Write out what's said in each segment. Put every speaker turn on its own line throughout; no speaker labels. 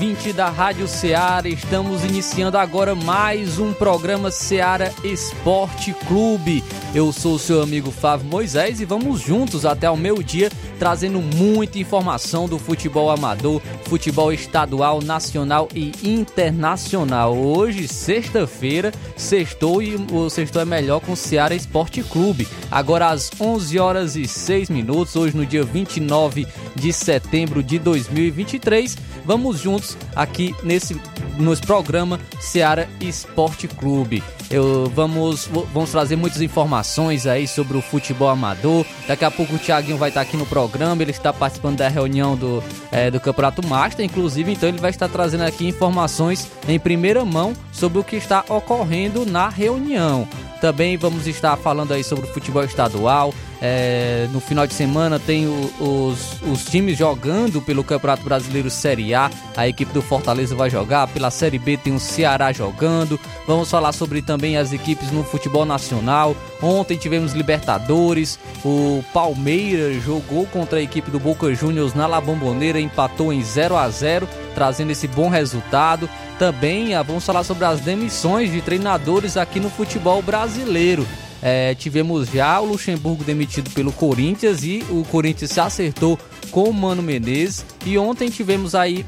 Ouvinte da Rádio Ceará. Estamos iniciando agora mais um programa Ceará Esporte Clube. Eu sou o seu amigo Flávio Moisés e vamos juntos até o meu dia trazendo muita informação do futebol amador, futebol estadual, nacional e internacional. Hoje, sexta-feira, sextou e o sextou é melhor com o Ceará Esporte Clube. Agora às 11 horas e 6 minutos, hoje no dia 29 de setembro de 2023, vamos juntos aqui nesse nosso programa Seara Esporte Clube. Eu, vamos, vamos trazer muitas informações aí sobre o futebol amador. Daqui a pouco o Thiaguinho vai estar aqui no programa. Ele está participando da reunião do, é, do Campeonato Master, inclusive, então ele vai estar trazendo aqui informações em primeira mão sobre o que está ocorrendo na reunião. Também vamos estar falando aí sobre o futebol estadual. É, no final de semana tem o, os, os times jogando pelo Campeonato Brasileiro Série A. A equipe do Fortaleza vai jogar. Pela Série B tem o Ceará jogando. Vamos falar sobre também as equipes no futebol nacional. Ontem tivemos Libertadores. O Palmeiras jogou contra a equipe do Boca Juniors na La Bombonera, empatou em 0 a 0 trazendo esse bom resultado. Também ah, vamos falar sobre as demissões de treinadores aqui no futebol brasileiro. É, tivemos já o Luxemburgo demitido pelo Corinthians e o Corinthians se acertou com o Mano Menezes. E ontem tivemos aí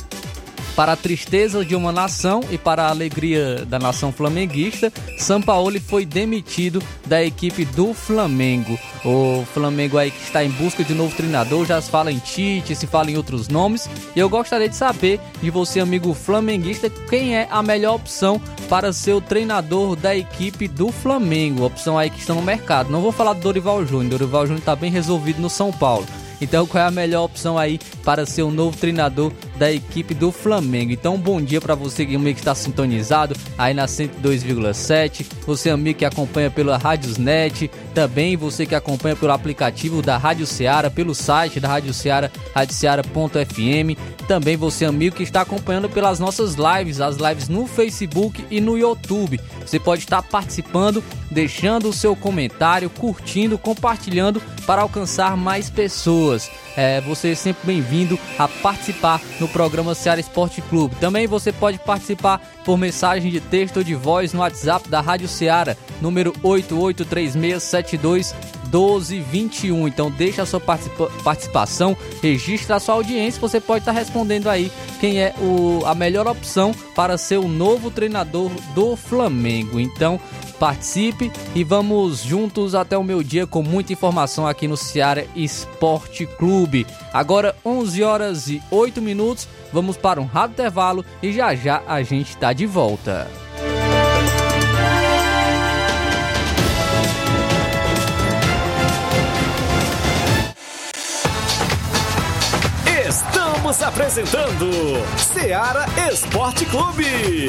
para a tristeza de uma nação e para a alegria da nação flamenguista, Sampaoli foi demitido da equipe do Flamengo. O Flamengo aí que está em busca de novo treinador, já se fala em Tite, se fala em outros nomes. E eu gostaria de saber de você, amigo flamenguista, quem é a melhor opção para ser o treinador da equipe do Flamengo. Opção aí que está no mercado. Não vou falar do Dorival Júnior, Dorival Júnior está bem resolvido no São Paulo. Então, qual é a melhor opção aí para ser o novo treinador da equipe do Flamengo? Então, bom dia para você que está sintonizado aí na 102,7, você amigo que acompanha pela Rádiosnet, também você que acompanha pelo aplicativo da Rádio Ceará, pelo site da Rádio Ceará, radioceara.fm, também você amigo que está acompanhando pelas nossas lives, as lives no Facebook e no YouTube. Você pode estar participando, deixando o seu comentário, curtindo, compartilhando para alcançar mais pessoas. É, você é sempre bem-vindo a participar no programa Ceará Esporte Clube. Também você pode participar por mensagem de texto ou de voz no WhatsApp da Rádio Ceará, número 883672 1221. Então deixa a sua participa participação, registra a sua audiência, você pode estar respondendo aí quem é o, a melhor opção para ser o novo treinador do Flamengo. Então participe e vamos juntos até o meu dia com muita informação aqui no Ceará Esporte Clube. Agora 11 horas e 8 minutos, vamos para um rápido intervalo e já já a gente está de volta.
Estamos apresentando Ceará Esporte Clube.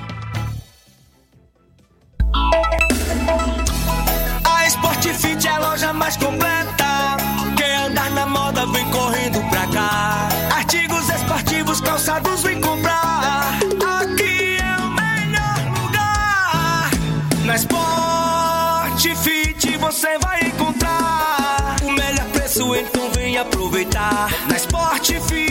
Aproveitar. Na Sportfit,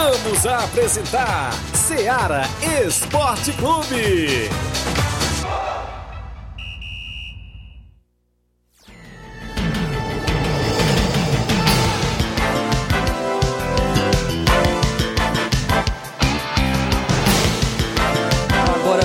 Voltamos a apresentar Seara Esporte Clube.
Agora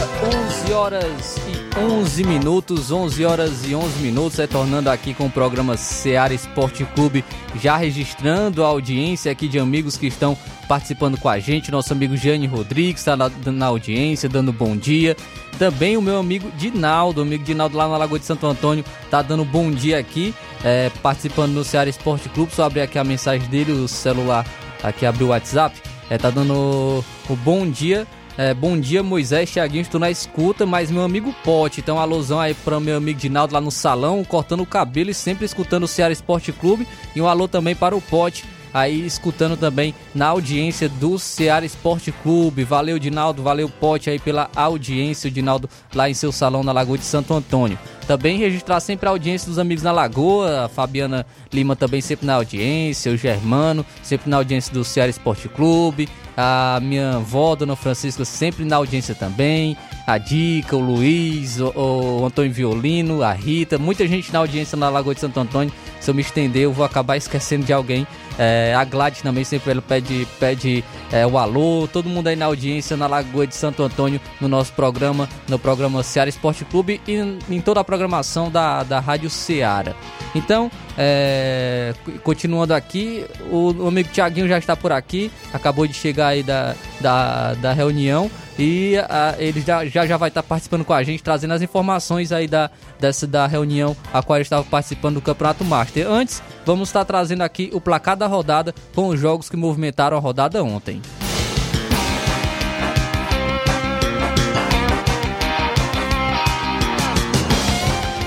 11 horas 11 minutos, 11 horas e 11 minutos, retornando aqui com o programa Seara Esporte Clube, já registrando a audiência aqui de amigos que estão participando com a gente. Nosso amigo Jane Rodrigues está na, na audiência, dando bom dia. Também o meu amigo Dinaldo, amigo Dinaldo lá na Lagoa de Santo Antônio, tá dando bom dia aqui, é, participando no Ceará Esporte Clube. Só abrir aqui a mensagem dele, o celular aqui abriu o WhatsApp. É, tá dando o bom dia. É, bom dia, Moisés, Thiaguinho, estou na escuta, mas meu amigo Pote, então alusão aí para meu amigo Dinaldo lá no salão, cortando o cabelo e sempre escutando o Ceará Esporte Clube. E um alô também para o Pote, aí escutando também na audiência do Ceará Esporte Clube. Valeu, Dinaldo, valeu, Pote aí pela audiência, o Dinaldo lá em seu salão na Lagoa de Santo Antônio. Também registrar sempre a audiência dos amigos na Lagoa, a Fabiana Lima também sempre na audiência, o Germano sempre na audiência do Ceará Esporte Clube, a minha avó, Dona Francisca, sempre na audiência também, a Dica, o Luiz, o, o Antônio Violino, a Rita, muita gente na audiência na Lagoa de Santo Antônio. Se eu me estender, eu vou acabar esquecendo de alguém. É, a Gladys também sempre ela pede, pede é, o alô, todo mundo aí na audiência na Lagoa de Santo Antônio, no nosso programa, no programa Seara Esporte Clube e em toda a programação da, da Rádio Seara. Então, é, continuando aqui, o, o amigo Tiaguinho já está por aqui, acabou de chegar aí da, da, da reunião e a, ele já, já, já vai estar participando com a gente, trazendo as informações aí da, dessa, da reunião a qual ele estava participando do Campeonato Master. Antes, vamos estar trazendo aqui o placar da rodada com os jogos que movimentaram a rodada ontem.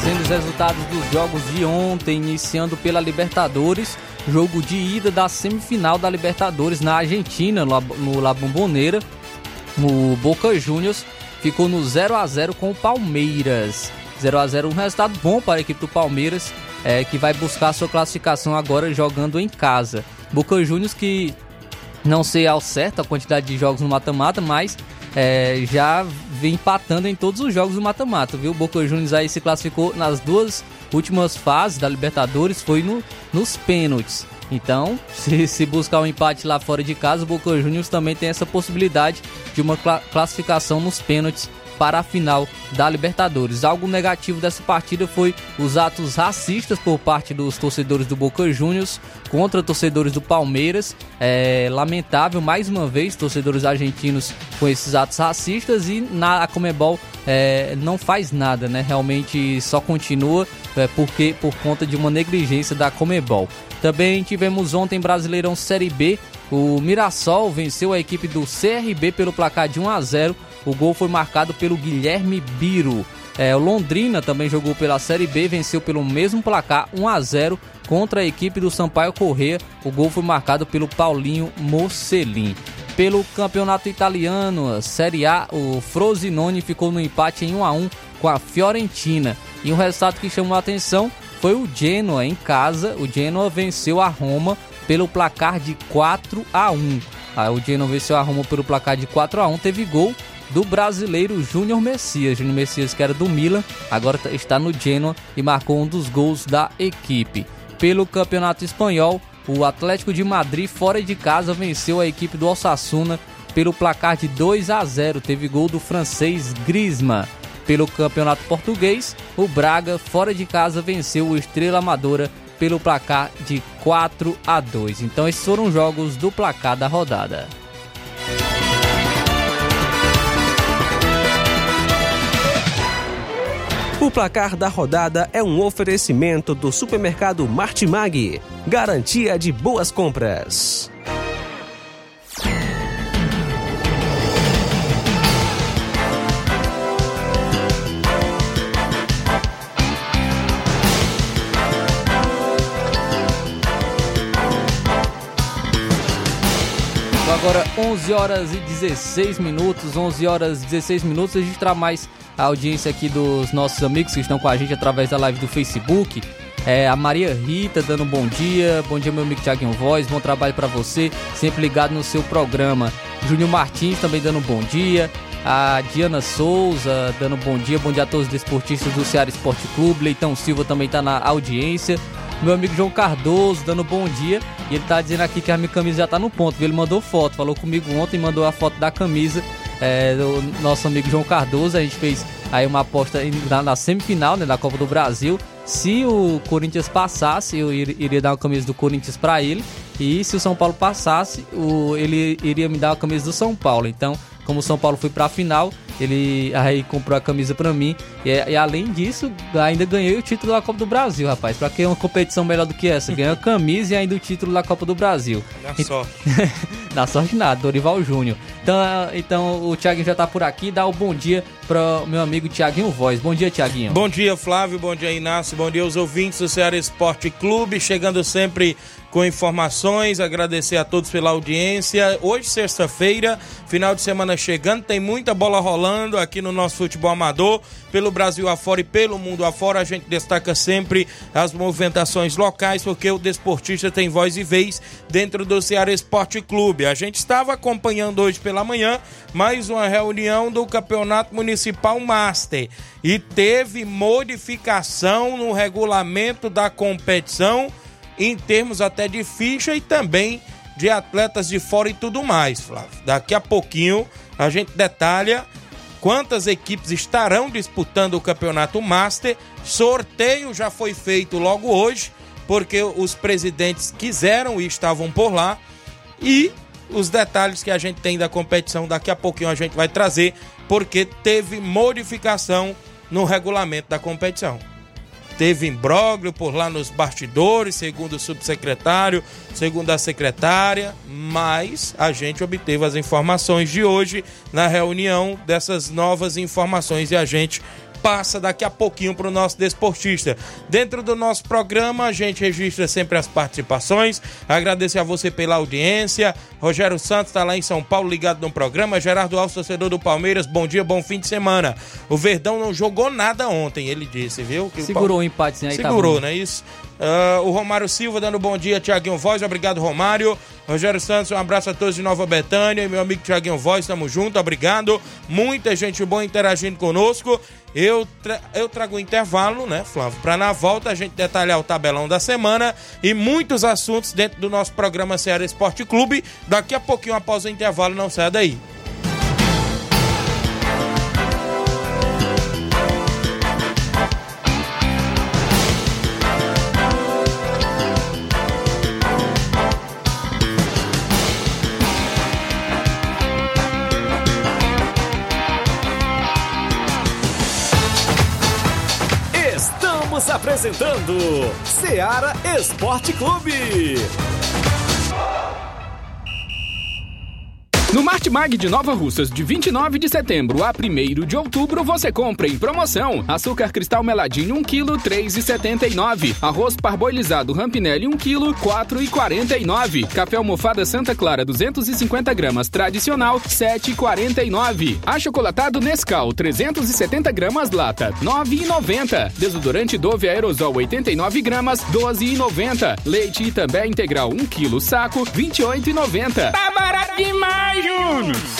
Trazendo os resultados dos jogos de ontem, iniciando pela Libertadores, jogo de ida da semifinal da Libertadores na Argentina, no La Bombonera. O Boca Juniors ficou no 0 a 0 com o Palmeiras. 0 a 0 um resultado bom para a equipe do Palmeiras, é, que vai buscar sua classificação agora jogando em casa. Boca Juniors que não sei ao certo a quantidade de jogos no mata-mata, mas é, já vem empatando em todos os jogos do mata-mata, viu? O Boca Juniors aí se classificou nas duas últimas fases da Libertadores, foi no, nos pênaltis. Então, se, se buscar um empate lá fora de casa, o Boca Juniors também tem essa possibilidade de uma cla classificação nos pênaltis para a final da Libertadores. Algo negativo dessa partida foi os atos racistas por parte dos torcedores do Boca Juniors contra torcedores do Palmeiras. É lamentável, mais uma vez, torcedores argentinos com esses atos racistas e na a Comebol é, não faz nada, né? Realmente só continua é, porque por conta de uma negligência da Comebol. Também tivemos ontem Brasileirão Série B o Mirassol venceu a equipe do CRB pelo placar de 1 a 0. O gol foi marcado pelo Guilherme Biro. É, Londrina também jogou pela Série B, venceu pelo mesmo placar 1 a 0 contra a equipe do Sampaio Corrêa. O gol foi marcado pelo Paulinho Mocelin. Pelo campeonato italiano, Série A, o Frosinone ficou no empate em 1 a 1 com a Fiorentina. E um resultado que chamou a atenção foi o Genoa em casa. O Genoa venceu a Roma pelo placar de 4 a 1. Aí o Genoa venceu a Roma pelo placar de 4 a 1, teve gol do brasileiro Júnior Messias. Júnior Messias que era do Milan, agora tá, está no Genoa e marcou um dos gols da equipe. Pelo Campeonato Espanhol, o Atlético de Madrid fora de casa venceu a equipe do Osasuna pelo placar de 2 a 0. Teve gol do francês Griezmann. Pelo Campeonato Português, o Braga fora de casa venceu o Estrela Amadora pelo placar de 4 a 2. Então esses foram os jogos do placar da rodada.
O placar da rodada é um oferecimento do supermercado Martimag, garantia de boas compras.
agora 11 horas e 16 minutos, 11 horas e 16 minutos, a gente traz mais a audiência aqui dos nossos amigos que estão com a gente através da live do Facebook. É, a Maria Rita dando um bom dia, bom dia meu amigo Thiaguinho Voz, bom trabalho para você, sempre ligado no seu programa. Júnior Martins também dando um bom dia, a Diana Souza dando um bom dia, bom dia a todos os desportistas do Ceará Esporte Clube, Leitão Silva também está na audiência. Meu amigo João Cardoso dando um bom dia. E ele tá dizendo aqui que a minha camisa já tá no ponto. Ele mandou foto, falou comigo ontem, mandou a foto da camisa é, do nosso amigo João Cardoso. A gente fez aí uma aposta na, na semifinal né, da Copa do Brasil. Se o Corinthians passasse, eu iria dar uma camisa do Corinthians para ele. E se o São Paulo passasse, o, ele iria me dar a camisa do São Paulo. Então, como o São Paulo foi para a final, ele aí comprou a camisa para mim. E, e, além disso, ainda ganhei o título da Copa do Brasil, rapaz. Pra que uma competição melhor do que essa? Ganhou a camisa e ainda o título da Copa do Brasil.
Na sorte.
Na sorte nada, Dorival Júnior. Então, então o Thiaguinho já tá por aqui. Dá o um bom dia para meu amigo Tiaguinho Voz. Bom dia, Tiaguinho.
Bom dia, Flávio. Bom dia, Inácio. Bom dia aos ouvintes do Ceará Esporte Clube. Chegando sempre com informações, agradecer a todos pela audiência. Hoje, sexta-feira, final de semana chegando, tem muita bola rolando aqui no nosso futebol amador, pelo Brasil afora e pelo mundo afora. A gente destaca sempre as movimentações locais, porque o desportista tem voz e vez dentro do Ceará Esporte Clube. A gente estava acompanhando hoje pela manhã mais uma reunião do Campeonato Municipal Master e teve modificação no regulamento da competição em termos até de ficha e também de atletas de fora e tudo mais, Flávio. Daqui a pouquinho a gente detalha quantas equipes estarão disputando o Campeonato Master. Sorteio já foi feito logo hoje, porque os presidentes quiseram e estavam por lá. E os detalhes que a gente tem da competição daqui a pouquinho a gente vai trazer, porque teve modificação no regulamento da competição teve imbróglio por lá nos bastidores, segundo o subsecretário, segundo a secretária, mas a gente obteve as informações de hoje na reunião dessas novas informações e a gente passa daqui a pouquinho para o nosso desportista. Dentro do nosso programa, a gente registra sempre as participações. Agradecer a você pela audiência. Rogério Santos está lá em São Paulo, ligado no programa. Gerardo Alves, torcedor do Palmeiras, bom dia, bom fim de semana. O Verdão não jogou nada ontem, ele disse, viu?
Que Segurou o, empate,
né? Segurou, tá não é isso? Uh, o Romário Silva dando bom dia, Tiaguinho Voz, obrigado Romário. Rogério Santos, um abraço a todos de Nova Betânia. Meu amigo Tiaguinho Voz, tamo junto, obrigado. Muita gente boa interagindo conosco. Eu, tra eu trago o intervalo, né, Flávio? Para na volta a gente detalhar o tabelão da semana e muitos assuntos dentro do nosso programa Ceará Esporte Clube. Daqui a pouquinho, após o intervalo, não saia daí.
Apresentando Seara Esporte Clube.
No Martimag de Nova Russas, de 29 de setembro a 1 de outubro, você compra em promoção. Açúcar cristal meladinho 1 kg 3,79, arroz parboilizado Rampinelli 1 kg 4,49, café almofada Santa Clara 250 gramas tradicional 7,49, achocolatado Nescau 370 gramas lata 9,90, desodorante Dove aerosol 89 gramas 12,90, leite Itambé integral 1 kg saco 28,90.
Tá barato demais!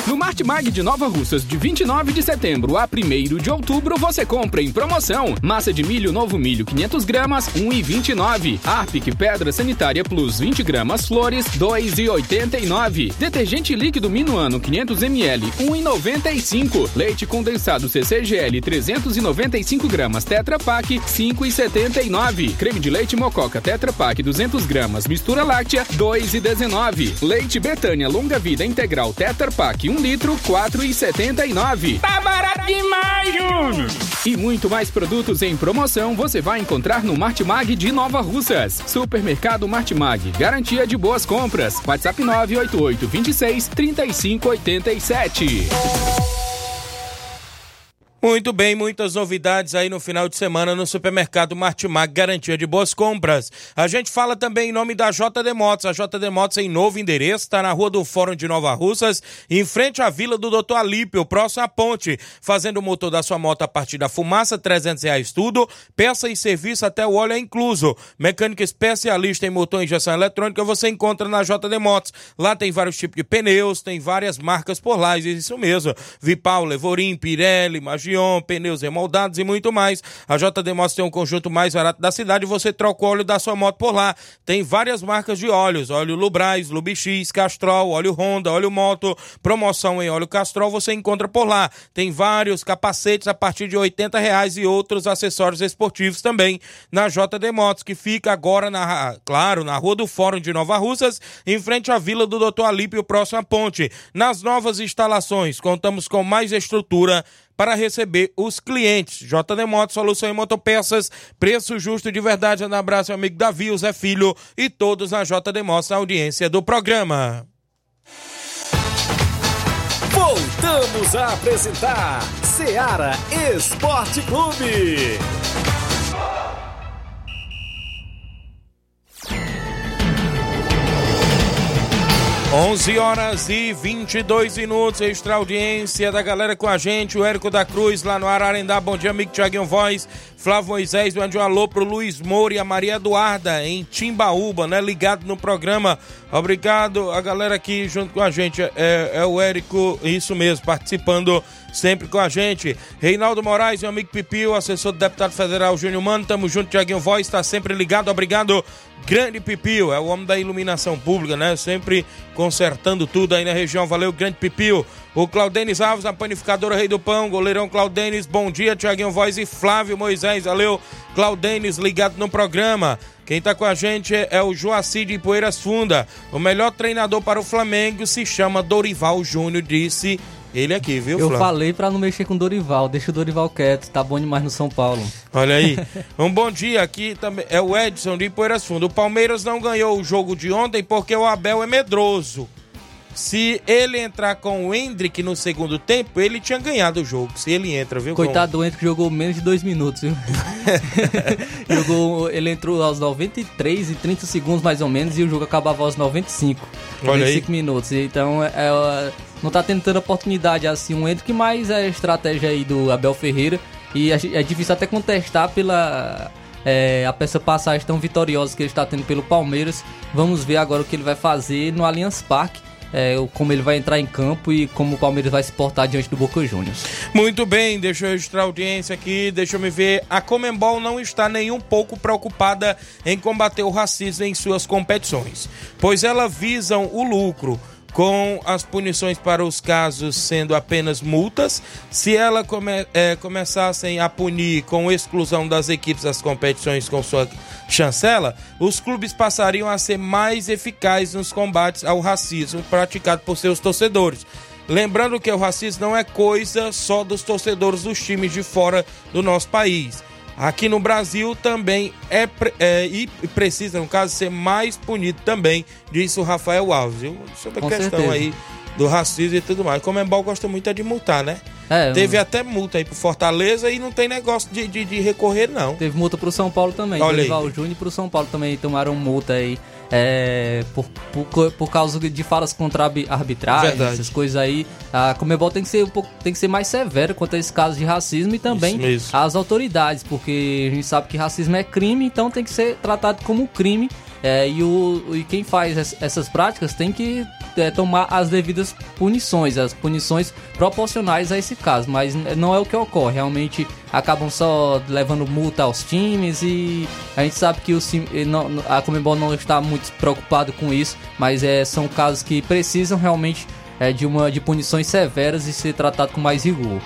No Martimag de Nova Russas, de 29 de setembro a 1 de outubro, você compra em promoção massa de milho novo milho 500 gramas, 1,29. Arpic Pedra Sanitária Plus 20 gramas, flores 2,89. Detergente líquido Minuano 500 ml, 1,95. Leite condensado CCGL 395 gramas, Tetra Pak 5,79. Creme de leite Mococa Tetra Pak 200 gramas, mistura láctea 2,19. Leite Betânia Longa Vida Integral Tetra Pak 1 litro, 4,79.
Tá barato demais, Júnior!
E muito mais produtos em promoção você vai encontrar no Martimag de Nova Russas. Supermercado Martimag, garantia de boas compras. WhatsApp 988 26 3587.
Muito bem, muitas novidades aí no final de semana no supermercado Martimag, garantia de boas compras. A gente fala também em nome da JD Motos. A JD Motos em novo endereço, está na rua do Fórum de Nova Russas, em frente à vila do Dr. Alípio, próximo à ponte, fazendo o motor da sua moto a partir da fumaça, 300 reais tudo, peça e serviço até o óleo é incluso. Mecânica especialista em motor e injeção eletrônica você encontra na JD Motos. Lá tem vários tipos de pneus, tem várias marcas por lá, isso mesmo. Vipal, Levorim, Pirelli, Magia pneus remoldados e muito mais. A JD Motos tem um conjunto mais barato da cidade você troca o óleo da sua moto por lá. Tem várias marcas de óleos, óleo Lubrais, Lubix, Castrol, óleo Honda, óleo Moto, promoção em óleo Castrol você encontra por lá. Tem vários capacetes a partir de 80 reais e outros acessórios esportivos também na JD Motos, que fica agora, na, claro, na Rua do Fórum de Nova Russas, em frente à Vila do Doutor Alípio, próximo à ponte. Nas novas instalações, contamos com mais estrutura para receber os clientes. JD Motos, solução em motopeças, preço justo de verdade. Um abraço, meu amigo Davi, o Zé Filho e todos na JD Motos, na audiência do programa.
Voltamos a apresentar Seara Esporte Clube.
11 horas e 22 minutos, extra audiência da galera com a gente, o Érico da Cruz lá no Ararendá, bom dia amigo Tiaguinho Voz, Flávio Moisés, mande um alô pro Luiz Moura e a Maria Eduarda em Timbaúba, né, ligado no programa, obrigado a galera aqui junto com a gente, é, é o Érico, isso mesmo, participando sempre com a gente, Reinaldo Moraes, meu amigo Pipio, assessor do deputado federal Júnior Mano, tamo junto, Tiaguinho Voz, tá sempre ligado, obrigado Grande Pipio, é o homem da iluminação pública, né? Sempre consertando tudo aí na região. Valeu, Grande Pipio. O Claudenis Alves, a panificadora Rei do Pão, goleirão Claudenis, bom dia, Tiaguinho Voz e Flávio Moisés. Valeu, Claudenis, ligado no programa. Quem tá com a gente é o Joaci de Poeiras Funda. O melhor treinador para o Flamengo se chama Dorival Júnior, disse ele aqui, viu,
Eu
Flávio?
falei pra não mexer com o Dorival, deixa o Dorival quieto, tá bom demais no São Paulo.
Olha aí. Um bom dia aqui também. É o Edson de Poeiras Fundo. O Palmeiras não ganhou o jogo de ontem porque o Abel é medroso. Se ele entrar com o Hendrick no segundo tempo, ele tinha ganhado o jogo. Se ele entra, viu?
Coitado do Hendrick jogou menos de dois minutos, viu? jogou, ele entrou aos 93 e 30 segundos mais ou menos e o jogo acabava aos 95.
Olha
95
aí.
minutos. Então, é, é, não tá tendo tanta oportunidade assim o Hendrick, mas é a estratégia aí do Abel Ferreira. E é é difícil até contestar pela é, a peça passagem tão vitoriosa que ele está tendo pelo Palmeiras. Vamos ver agora o que ele vai fazer no Allianz Parque. É, como ele vai entrar em campo e como o Palmeiras vai se portar diante do Boca Juniors.
Muito bem, deixa eu registrar a audiência aqui, deixa eu me ver. A Comembol não está nem um pouco preocupada em combater o racismo em suas competições, pois elas visam o lucro. Com as punições para os casos sendo apenas multas, se ela come, eh, começassem a punir com exclusão das equipes das competições com sua chancela, os clubes passariam a ser mais eficazes nos combates ao racismo praticado por seus torcedores. Lembrando que o racismo não é coisa só dos torcedores dos times de fora do nosso país. Aqui no Brasil também é, é, e precisa, no caso, ser mais punido também, disse o Rafael Alves. viu? Sobre a questão
certeza.
aí do racismo e tudo mais. Comembol gosta muito é de multar, né?
É,
Teve
um-
até multa aí pro Fortaleza e não tem negócio de, de, de recorrer, não.
Teve multa pro São Paulo também.
Olha.
Dorival Júnior pro São Paulo também tomaram multa aí. É, por, por, por causa de falas contra arbitragem,
Verdade.
essas coisas aí. A Comebol tem que ser um pouco, tem que ser mais severa quanto a esse caso de racismo e também as autoridades, porque a gente sabe que racismo é crime, então tem que ser tratado como crime. É, e, o, e quem faz es- essas práticas tem que é, tomar as devidas punições, as punições proporcionais a esse caso, mas não é o que ocorre. Realmente acabam só levando multa aos times e a gente sabe que o, a Comembol não está muito preocupado com isso, mas é, são casos que precisam realmente é, de, uma, de punições severas e ser tratado com mais rigor.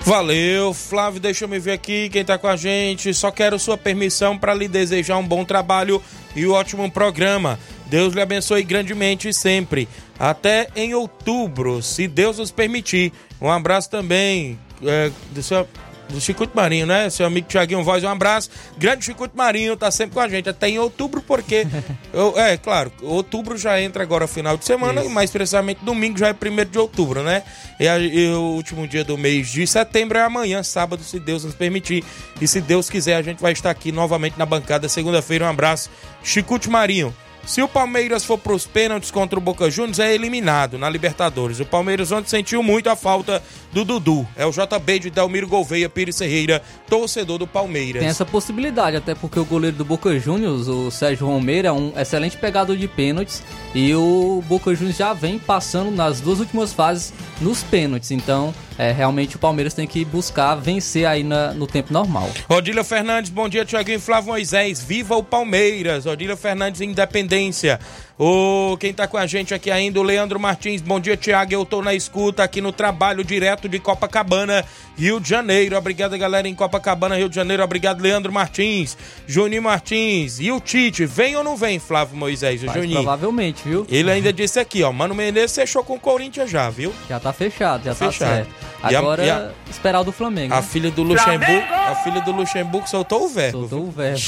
Valeu, Flávio, deixa eu me ver aqui quem tá com a gente. Só quero sua permissão para lhe desejar um bom trabalho e um ótimo programa. Deus lhe abençoe grandemente sempre. Até em outubro, se Deus nos permitir. Um abraço também é, do seu do Chicuto Marinho, né? Seu amigo Tiaguinho Voz, um abraço. Grande Chicuto Marinho, tá sempre com a gente, até em outubro, porque. eu- é, claro, outubro já entra agora final de semana, e mais precisamente domingo já é primeiro de outubro, né? E, a- e o último dia do mês de setembro é amanhã, sábado, se Deus nos permitir. E se Deus quiser, a gente vai estar aqui novamente na bancada segunda-feira. Um abraço, Chicuto Marinho. Se o Palmeiras for pros pênaltis contra o Boca Juniors, é eliminado na Libertadores. O Palmeiras ontem sentiu muito a falta do Dudu. É o JB de Delmiro Gouveia Pires Ferreira, torcedor do Palmeiras.
Tem essa possibilidade, até porque o goleiro do Boca Juniors, o Sérgio Romero, é um excelente pegador de pênaltis e o Boca Juniors já vem passando nas duas últimas fases nos pênaltis. Então, é, realmente o Palmeiras tem que buscar vencer aí na- no tempo normal.
Odília Fernandes, bom dia, Tiaguinho Flávio Moisés. Viva o Palmeiras. Odília Fernandes, Independência. O quem tá com a gente aqui ainda, o Leandro Martins. Bom dia, Tiago. Eu tô na escuta aqui no trabalho direto de Copacabana, Rio de Janeiro. Obrigado, galera, em Copacabana, Rio de Janeiro. Obrigado, Leandro Martins. Juninho Martins. E o Tite, vem ou não vem, Flávio Moisés? O
Mas
Juninho.
provavelmente, viu?
Ele ainda disse aqui, ó. Mano Menezes fechou com o Corinthians já, viu?
Já tá fechado, já tá
Fechado.
certo.
E a-
Agora,
e a-
esperar o do Flamengo.
A
né?
filha do Luxemburgo, a filha do Luxemburgo soltou o verbo.
Soltou o verbo.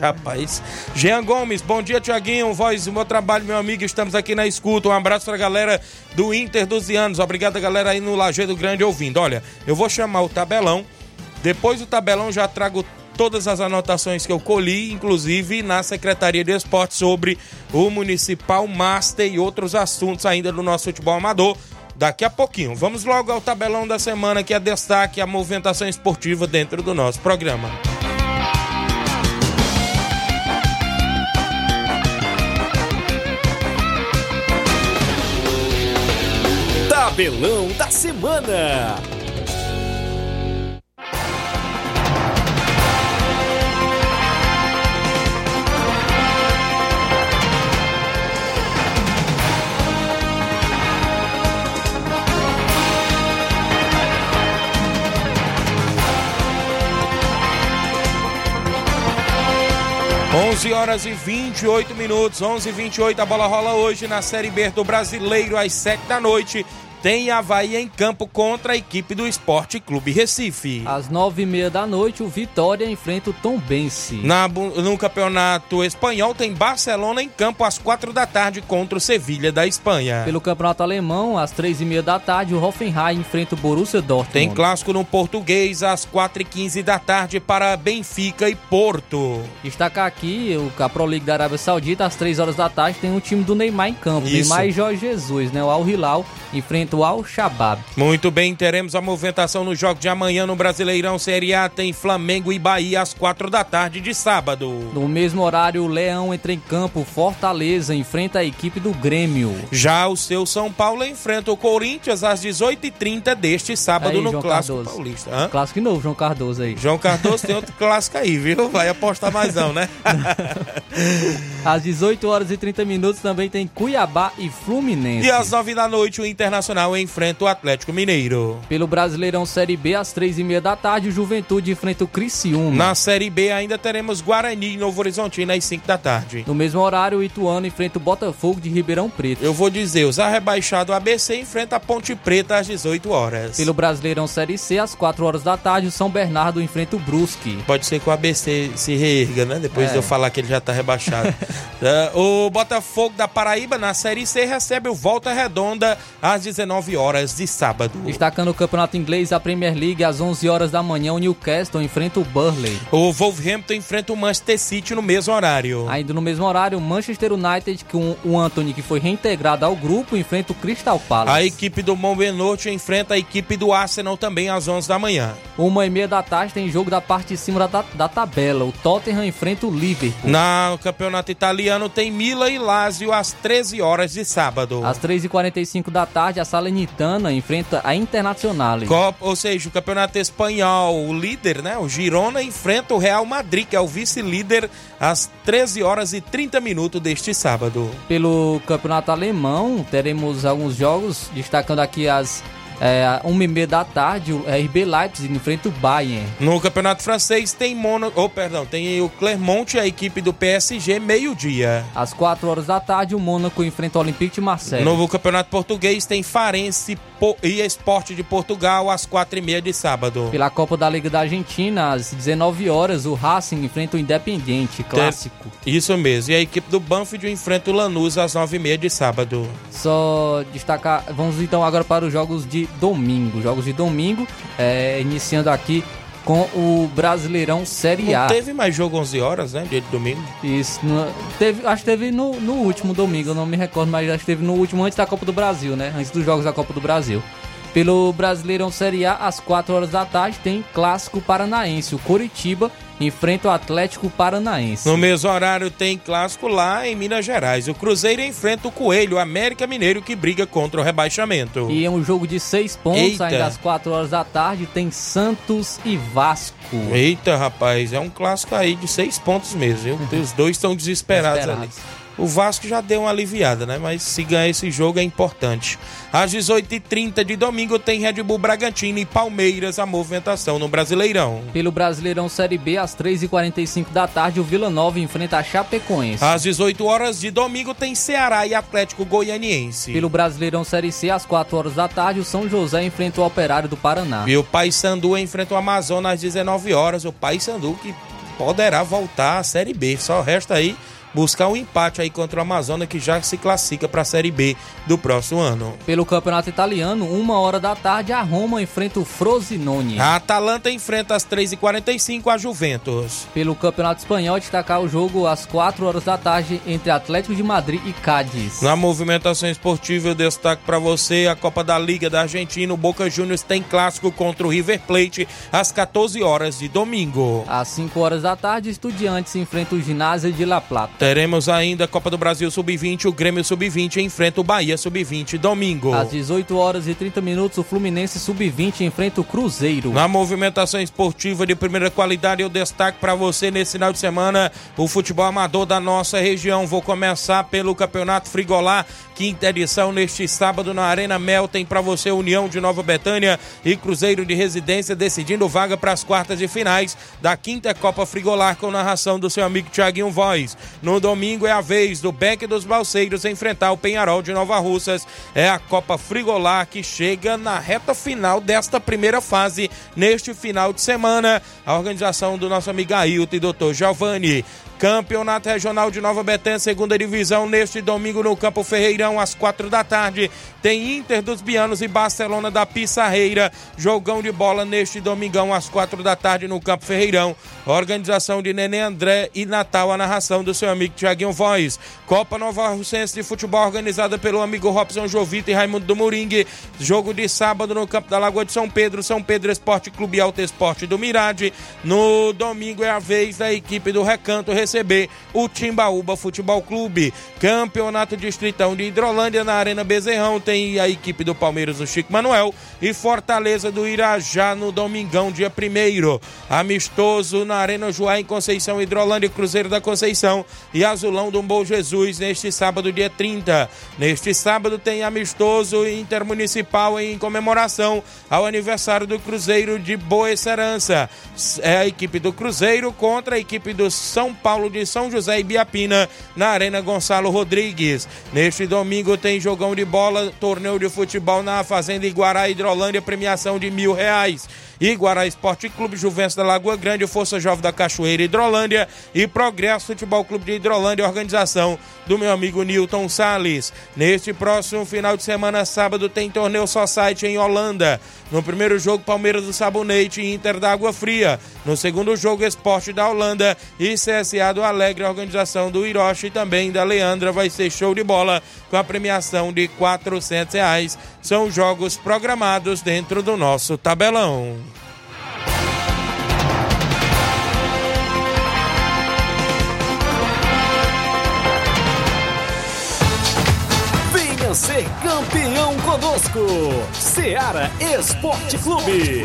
Rapaz. Jean Gomes, bom dia, Tiaguinho. Voz do meu trabalho, meu amigo. Estamos aqui na escuta. Um abraço pra galera do Inter 12 anos. Obrigado, galera, aí no Lajeado Grande ouvindo. Olha, eu vou chamar o tabelão. Depois do tabelão, já trago todas as anotações que eu colhi, inclusive na Secretaria de Esporte, sobre o Municipal Master e outros assuntos ainda do nosso futebol amador. Daqui a pouquinho. Vamos logo ao tabelão da semana, que é destaque a movimentação esportiva dentro do nosso programa.
Tabelão da semana.
Onze horas e 28 minutos, 11 e 28 a bola rola hoje na Série B do Brasileiro às 7 da noite. Tem Havaí em campo contra a equipe do Esporte Clube Recife.
Às nove e meia da noite, o Vitória enfrenta o Tom Bense.
Na no campeonato espanhol tem Barcelona em campo às 4 da tarde contra o Sevilha da Espanha.
Pelo campeonato alemão, às três e meia da tarde, o Hoffenheim enfrenta o Borussia Dortmund.
Tem clássico no português às 4 e 15 da tarde para Benfica e Porto.
Destacar aqui o a Pro League da Arábia Saudita, às 3 horas da tarde, tem o time do Neymar em campo.
Isso.
Neymar e Jorge Jesus, né? O Al Hilal enfrenta o Al Shabaab.
Muito bem, teremos a movimentação no jogo de amanhã no Brasileirão Série A. Tem Flamengo e Bahia às 4 da tarde de sábado.
No mesmo horário, o Leão entra em campo, Fortaleza enfrenta a equipe do Grêmio.
Já o seu São Paulo enfrenta o Corinthians às 18h30 deste sábado
Aí,
no
João
Clássico
Cardoso.
Paulista. Hã?
Clássico novo, João Cardoso aí.
João Cardoso tem outro clássico aí, viu? Vai apostar mais não, né?
Às 18 horas e 30 minutos também tem Cuiabá e Fluminense.
E às 9 da noite, o Internacional Enfrenta o Atlético Mineiro.
Pelo Brasileirão Série B, às três e meia da tarde, o Juventude enfrenta o Criciúma.
Na Série B ainda teremos Guarani e Novo Horizontino às 5 da tarde.
No mesmo horário, o Ituano enfrenta o Botafogo de Ribeirão Preto.
Eu vou dizer, os arrebaixados ABC enfrenta a Ponte Preta às 18 horas.
Pelo Brasileirão Série C, às 4 horas da tarde, o São Bernardo enfrenta o Brusque.
Pode ser que o ABC se reerga, né? Depois
É.
de eu falar que ele já tá rebaixado. É, o Botafogo da Paraíba na Série C recebe o Volta Redonda às 19 horas de sábado.
Destacando o campeonato inglês, a Premier League, às 11 horas da manhã, o Newcastle enfrenta o Burley.
O Wolverhampton enfrenta o Manchester City no mesmo horário.
Ainda no mesmo horário, o Manchester United, com o Anthony, que foi reintegrado ao grupo, enfrenta o Crystal Palace.
A equipe do Monbenote enfrenta a equipe do Arsenal também às 11 da manhã.
Uma e meia da tarde tem jogo da parte de cima da, da tabela. O Tottenham enfrenta o Liverpool.
No campeonato italiano tem Mila e Lazio às 13 horas de sábado.
Às 3h45 da tarde, a Salernitana enfrenta a Internazionale.
Copa, ou seja, o campeonato espanhol, o líder, né? O Girona enfrenta o Real Madrid, que é o vice-líder, às 13 horas e 30 minutos deste sábado.
Pelo campeonato alemão, teremos alguns jogos, destacando aqui as é, 1h30 da tarde, o RB Leipzig enfrenta o Bayern.
No campeonato francês tem Mono, oh, perdão, tem o Clermont, a equipe do PSG, meio-dia.
Às 4 horas da tarde, o Mônaco enfrenta o Olympique de Marseille.
No campeonato português tem Farense e Esporte de Portugal às 4h30 de sábado.
Pela Copa da Liga da Argentina, às 19 horas, o Racing enfrenta o Independiente, clássico.
Isso mesmo. E a equipe do Banfield enfrenta o Lanús às 9h30 de sábado.
Só destacar, vamos então agora para os jogos de domingo. Jogos de domingo, é, iniciando aqui com o Brasileirão Série A.
Não teve mais jogo 11 horas, né? Dia de domingo.
Isso, no- teve, acho que teve no, no último domingo, eu não me recordo, mas acho que teve no último antes da Copa do Brasil, né? Antes dos jogos da Copa do Brasil. Pelo Brasileirão Série A, às 4 horas da tarde, tem Clássico Paranaense. O Coritiba enfrenta o Atlético Paranaense.
No mesmo horário tem clássico lá em Minas Gerais. O Cruzeiro enfrenta o Coelho, o América Mineiro, que briga contra o rebaixamento.
E é um jogo de 6 pontos,
Eita.
ainda às 4 horas da tarde, tem Santos e Vasco.
Eita, rapaz, é um clássico aí de seis pontos mesmo, viu? Os dois estão desesperados,
Desesperados.
ali. O Vasco já deu uma aliviada, né? Mas se ganhar esse jogo é importante. Às 18h30 de domingo tem Red Bull Bragantino e Palmeiras a movimentação no Brasileirão.
Pelo Brasileirão Série B, às 3h45 da tarde, o Vila Nova enfrenta a Chapecoense.
Às 18 horas de domingo tem Ceará e Atlético Goianiense.
Pelo Brasileirão Série C, às 4 horas da tarde, o São José enfrenta o Operário do Paraná.
E o Paysandu enfrenta o Amazonas às 19 horas. O Paysandu que poderá voltar à Série B. Só resta aí buscar um empate aí contra o Amazonas que já se classifica para a Série B do próximo ano.
Pelo Campeonato Italiano, uma hora da tarde, a Roma enfrenta o Frosinone.
A Atalanta enfrenta às 3h45 a Juventus.
Pelo Campeonato Espanhol, destacar o jogo às 4 horas da tarde entre Atlético de Madrid e Cádiz.
Na movimentação esportiva, eu destaco para você a Copa da Liga da Argentina. O Boca Juniors tem clássico contra o River Plate às 14 horas de domingo.
Às 5 horas da tarde, Estudiantes enfrenta o Ginásio de La Plata.
Teremos ainda a Copa do Brasil Sub-20. O Grêmio Sub-20 enfrenta o Bahia Sub-20 domingo.
Às 18 horas e 30 minutos, o Fluminense Sub-20 enfrenta o Cruzeiro.
Na movimentação esportiva de primeira qualidade, eu destaco para você nesse final de semana o futebol amador da nossa região. Vou começar pelo Campeonato Frigolar, quinta edição neste sábado na Arena Mel. Tem para você União de Nova Betânia e Cruzeiro de Residência decidindo vaga para as quartas de finais da quinta Copa Frigolar com narração do seu amigo Tiaguinho Voz. No domingo é a vez do Beck dos Balseiros enfrentar o Penharol de Nova Russas. É a Copa Frigolar que chega na reta final desta primeira fase neste final de semana. A organização do nosso amigo Ailton e Dr. Giovanni. Campeonato Regional de Nova Betânia, segunda divisão, neste domingo no Campo Ferreirão, às quatro da tarde. Tem Inter dos Bianos e Barcelona da Pissarreira. Jogão de bola neste domingão, às quatro da tarde, no Campo Ferreirão. Organização de Nenê André e Natal, a narração do seu amigo Tiaguinho Voz. Copa Nova Russense de Futebol, organizada pelo amigo Robson Jovita e Raimundo do Moringue. Jogo de sábado no Campo da Lagoa de São Pedro, São Pedro Esporte Clube Alto Esporte do Mirade. No domingo é a vez da equipe do Recanto receber o Timbaúba Futebol Clube. Campeonato Distritão de Hidrolândia na Arena Bezerrão. Tem a equipe do Palmeiras, o Chico Manuel. E Fortaleza do Irajá no domingão, dia 1 Amistoso na Arena Joá em Conceição, Hidrolândia, Cruzeiro da Conceição. e Azulão do Bom Jesus neste sábado, dia 30. Neste sábado tem amistoso intermunicipal em comemoração ao aniversário do Cruzeiro de Boa Serança. É a equipe do Cruzeiro contra a equipe do São Paulo de São José e Biapina na Arena Gonçalo Rodrigues. Neste domingo tem jogão de bola, torneio de futebol na Fazenda Iguará Hidrolândia, premiação de mil reais. Iguará Esporte Clube, Juventus da Lagoa Grande, Força Jovem da Cachoeira Hidrolândia e Progresso Futebol Clube de Hidrolândia, organização do meu amigo Newton Sales. Neste próximo final de semana, sábado, tem torneio Society em Holanda. No primeiro jogo, Palmeiras do Sabonete e Inter da Água Fria. No segundo jogo, Esporte da Holanda e CSA do Alegre, organização do Hiroshi e também da Leandra. Vai ser show de bola com a premiação de 400 reais. São jogos programados dentro do nosso tabelão.
Ser campeão conosco. Seara Esporte Clube.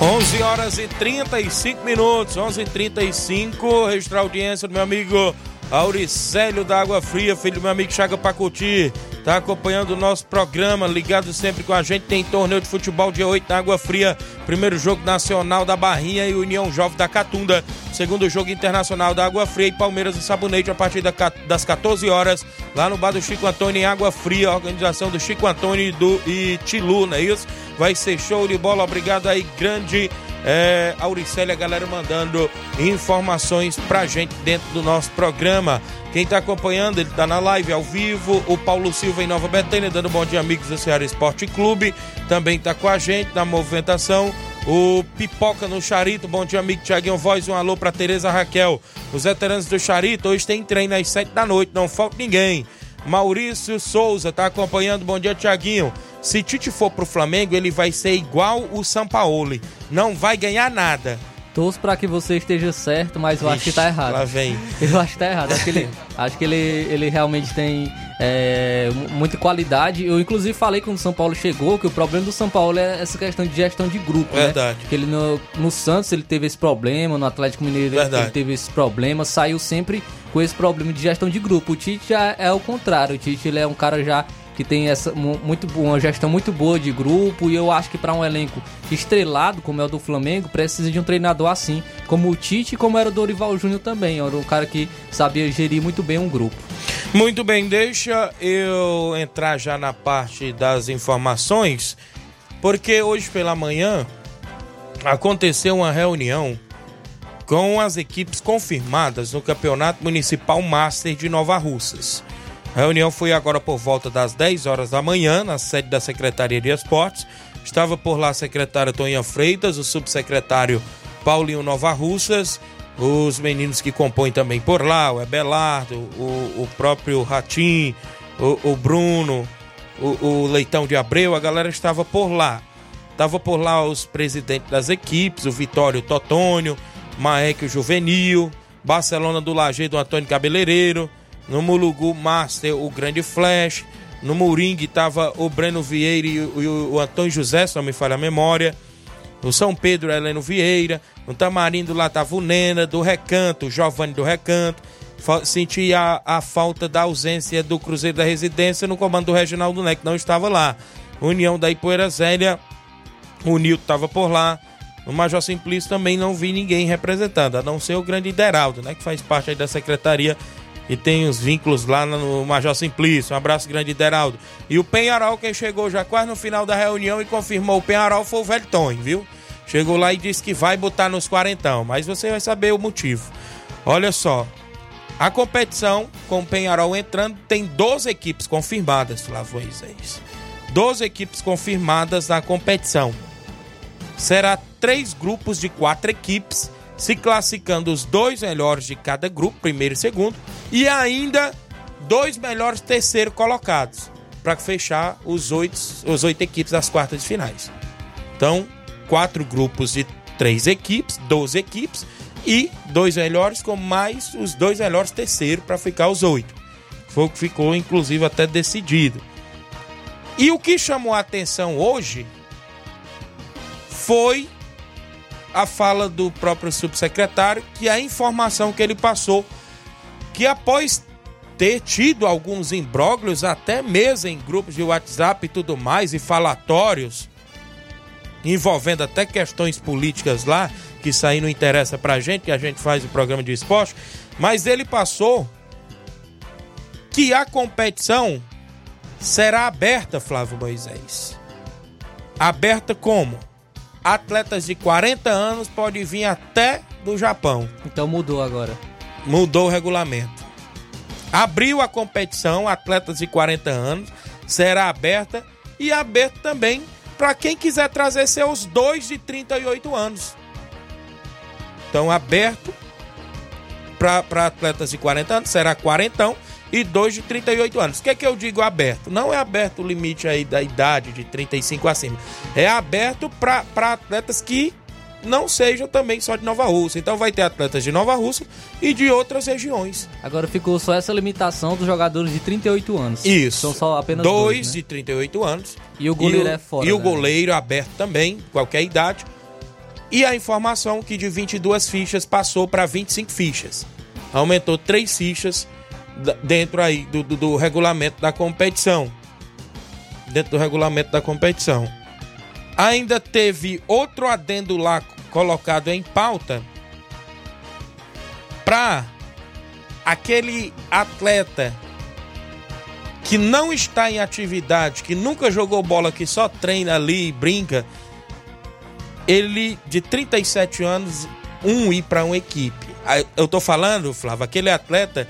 11 horas e 35 minutos, 11 e 35 registrar a audiência do meu amigo Auricélio da Água Fria, filho do meu amigo Chaga Pacuti, tá acompanhando o nosso programa, ligado sempre com a gente, tem torneio de futebol dia 8 na Água Fria, primeiro jogo nacional da Barrinha e União Jovem da Catunda, segundo jogo internacional da Água Fria e Palmeiras e Sabonete a partir das 14 horas, lá no bar do Chico Antônio em Água Fria, organização do Chico Antônio e, do, e Tilu, não é isso? Vai ser show de bola, obrigado aí, grande é, Auricélia, a galera mandando informações pra gente dentro do nosso programa. Quem tá acompanhando, ele tá na live ao vivo. O Paulo Silva em Nova Betânia, dando bom dia, amigos do Ceará Esporte Clube. Também tá com a gente na movimentação. O Pipoca no Charito, bom dia, amigo Tiaguinho Voz. Um alô pra Tereza Raquel. Os veteranos do Charito, hoje tem treino às sete da noite, não falta ninguém. Maurício Souza tá acompanhando, bom dia, Tiaguinho. Se Tite for pro Flamengo, ele vai ser igual o Sampaoli. Não vai ganhar nada.
Torço para que você esteja certo, mas eu Ixi, acho que tá errado.
Lá vem.
Eu acho que tá errado. Acho que ele, acho que ele, ele realmente tem é, muita qualidade. Eu, inclusive, falei quando o São Paulo chegou que o problema do São Paulo é essa questão de gestão de grupo.
Né? Verdade.
Né? Que ele no, no Santos ele teve esse problema, no Atlético Mineiro Verdade. ele teve esse problema, saiu sempre com esse problema de gestão de grupo. O Tite já é o contrário. O Tite ele é um cara já que tem essa muito uma gestão muito boa de grupo e eu acho que para um elenco estrelado como é o do Flamengo precisa de um treinador assim, como o Tite como era o Dorival Júnior também, era um cara que sabia gerir muito bem um grupo.
Muito bem, deixa eu entrar já na parte das informações, porque hoje pela manhã aconteceu uma reunião com as equipes confirmadas no Campeonato Municipal Master de Nova Russas. A reunião foi agora por volta das 10 horas da manhã, na sede da Secretaria de Esportes. Estava por lá a secretária Toninha Freitas, o subsecretário Paulinho Nova Russas, os meninos que compõem também por lá, o Ebelardo, o, o próprio Ratim, o, o Bruno, o, o, Leitão de Abreu, a galera estava por lá. Estava por lá os presidentes das equipes, o Vitório Totônio, Maek Juvenil, Barcelona do Lajeado Antônio Cabeleireiro, no Mulugu Master, o Grande Flash. No Moringue estava o Breno Vieira e o, o Antônio José, se não me falha a memória. No São Pedro, Heleno Vieira. No Tamarindo lá estava o Nena, do Recanto, o Giovanni do Recanto. Senti a, a falta da ausência do Cruzeiro da Residência no comando do Reginaldo Neck, não estava lá. União da Ipoeira Zélia, o Nilton estava por lá. No Major Simplício também não vi ninguém representando, a não ser o grande Ideraldo, né, que faz parte da Secretaria e tem os vínculos lá no Major Simplício. Um abraço grande, Deraldo. E o Penharol, quem chegou já quase no final da reunião e confirmou o Penharol foi o Velton, viu? Chegou lá e disse que vai botar nos quarentão, mas você vai saber o motivo. Olha só, a competição com o Penharol entrando tem 12 equipes confirmadas, Flávio Moisés. 12 equipes confirmadas na competição. Será três grupos de quatro equipes se classificando os dois melhores de cada grupo, primeiro e segundo, e ainda dois melhores terceiro colocados, para fechar os oito, os oito equipes das quartas de finais. Então, quatro grupos de três equipes, 12 equipes, e dois melhores com mais os dois melhores terceiro para ficar os oito. Foi o que ficou, inclusive, até decidido. E o que chamou a atenção hoje foi a fala do próprio subsecretário, que a informação que ele passou, que após ter tido alguns imbróglios, até mesmo em grupos de WhatsApp e tudo mais, e falatórios, envolvendo até questões políticas lá, que isso aí não interessa pra gente, que a gente faz o programa de esporte, mas ele passou que a competição será aberta, Flávio Moisés. Aberta como? Atletas de 40 anos podem vir até do Japão.
Então mudou agora.
Mudou o regulamento. Abriu a competição, atletas de 40 anos, será aberta e aberta também para quem quiser trazer seus dois de 38 anos. Então, aberto para atletas de 40 anos, será 40 e dois de 38 anos. O que é que eu digo aberto? Não é aberto o limite aí da idade de 35 acima. É aberto para atletas que não sejam também só de Nova Rússia. Então vai ter atletas de Nova Rússia e de outras regiões.
Agora ficou só essa limitação dos jogadores de 38 anos.
Isso.
São só apenas
dois,
dois né?
de 38 anos.
E o goleiro
e
é fora.
E o
né?
goleiro aberto também, qualquer idade. E a informação que de 22 fichas passou para 25 fichas. Aumentou três fichas dentro aí do, do, do regulamento da competição. Dentro do regulamento da competição. Ainda teve outro adendo lá colocado em pauta para aquele atleta que não está em atividade, que nunca jogou bola, que só treina ali e brinca, ele de 37 anos, um ir para uma equipe. Eu tô falando, Flávio, aquele atleta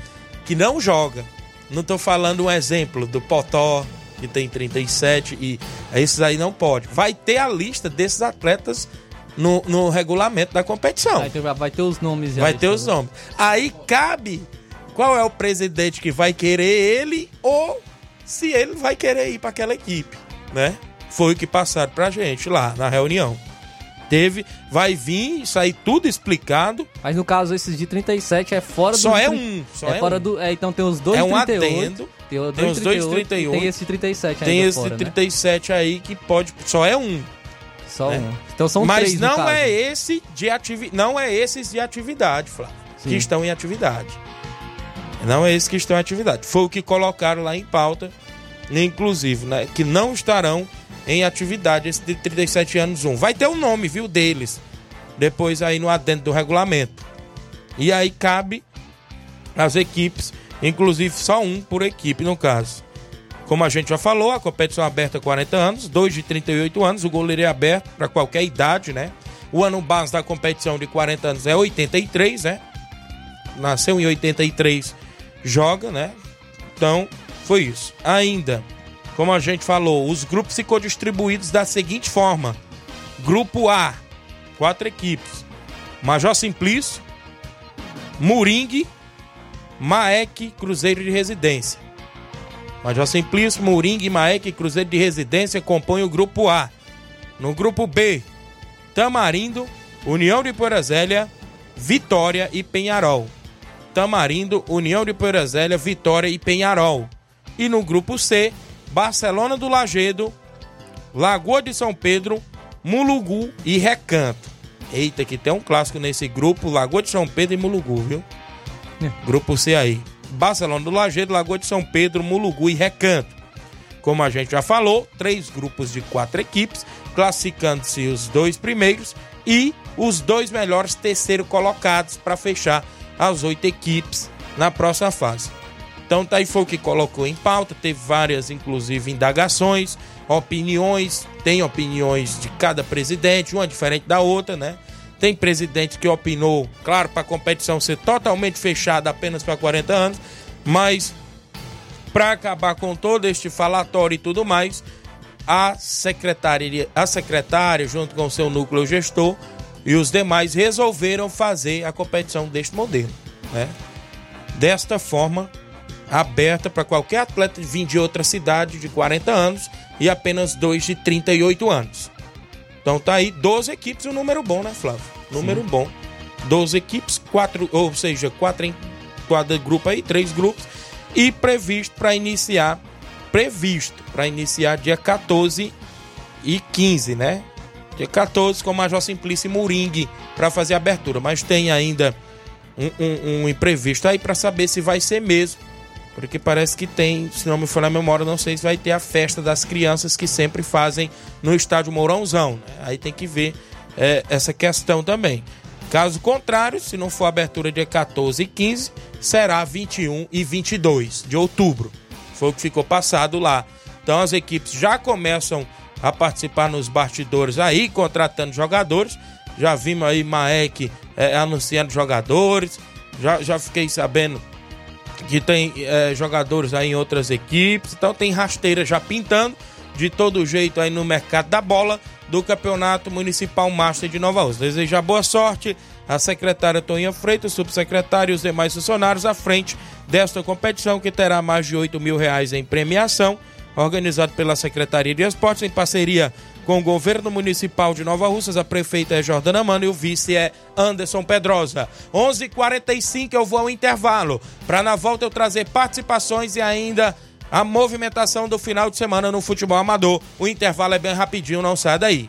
que não joga. Não tô falando um exemplo do Potó, que tem 37, e esses aí não pode. Vai ter a lista desses atletas no, no regulamento da competição.
Vai ter, vai ter os nomes.
Vai ter os nomes. Aí cabe qual é o presidente que vai querer ele ou se ele vai querer ir para aquela equipe, né? Foi o que passaram pra gente lá na reunião. Teve, vai vir, aí tudo explicado.
Mas no caso, esses de 37 é fora
Só
do.
é
tri-
um, só
é,
é
fora
um.
do. É, então tem os dois
É um
38.
adendo.
Tem, o
Tem os dois
38,
38.
e Tem esse 37
Tem esse
fora, né?
37 aí que pode, só é um.
Só
né?
um. Então são
Mas
três no
não
caso.
é esse de ativi... não é esses de atividade, Flávio,
Sim.
que estão em atividade. Não é esses que estão em atividade. Foi o que colocaram lá em pauta, inclusive, né, que não estarão em atividade esse de 37 anos um. Vai ter o nome, viu, deles. Depois aí no adendo do regulamento. E aí cabe as equipes, inclusive só um por equipe no caso. Como a gente já falou, a competição é aberta há 40 anos, dois de 38 anos, o goleiro é aberto para qualquer idade, né? O ano base da competição de 40 anos é 83, né? Nasceu em 83, joga, né? Então, foi isso. Ainda, como a gente falou, os grupos ficou distribuídos da seguinte forma: Grupo A, quatro equipes. Major Simplício, Moringue, Maek, Cruzeiro de Residência. Major Simplício, Moringue, Maek e Cruzeiro de Residência compõem o grupo A. No grupo B, Tamarindo, União de Porazélia, Vitória e Penharol. Tamarindo, União de Porazélia, Vitória e Penharol. E no grupo C, Barcelona do Lagedo, Lagoa de São Pedro, Mulugu e Recanto. Eita, que tem um clássico nesse grupo, Lagoa de São Pedro e Mulugu, viu? Grupo C aí. Barcelona do Lagedo, Lagoa de São Pedro, Mulugu e Recanto. Como a gente já falou, três grupos de quatro equipes, classificando-se os dois primeiros e os dois melhores terceiro colocados para fechar as oito equipes na próxima fase. Então tá aí foi o que colocou em pauta, teve várias, inclusive, indagações, opiniões, tem opiniões de cada presidente, uma diferente da outra, né? Tem presidente que opinou, claro, para a competição ser totalmente fechada apenas para 40 anos, mas para acabar com todo este falatório e tudo mais, a secretária, a secretária, junto com o seu núcleo gestor e os demais, resolveram fazer a competição deste modelo. Né? Desta forma, aberta para qualquer atleta vir de outra cidade de 40 anos e apenas dois de 38 anos. Então tá aí 12 equipes, um número bom, né, Flávio? Número bom. 12 equipes, quatro, ou seja, quatro em cada grupo aí, três grupos e previsto para iniciar previsto para iniciar dia 14 e 15, né? Dia 14 com Major Simplício Moringue para fazer a abertura. Mas tem ainda um, um, um imprevisto aí para saber se vai ser mesmo. Porque parece que tem, se não me for na memória, não sei se vai ter a festa das crianças que sempre fazem no estádio Mourãozão. Né? Aí tem que ver é, essa questão também. Caso contrário, se não for abertura dia 14 e 15, será 21 e 22 de outubro. Foi o que ficou passado lá. Então as equipes já começam a participar nos bastidores aí, contratando jogadores. Já vimos aí Maek é, anunciando jogadores. Já, já fiquei sabendo que tem é, jogadores aí em outras equipes. Então tem rasteira já pintando de todo jeito aí no mercado da bola do Campeonato Municipal Master de Nova Rússia. Desejar boa sorte à secretária Toninha Freitas, subsecretário e os demais funcionários à frente desta competição que terá mais de 8 mil reais em premiação, organizado pela Secretaria de Esportes em parceria com o governo municipal de Nova Russas. A prefeita é Jordana Mano e o vice é Anderson Pedrosa. 11:45 eu vou ao intervalo para na volta eu trazer participações e ainda a movimentação do final de semana no futebol amador. O intervalo é bem rapidinho, não sai daí.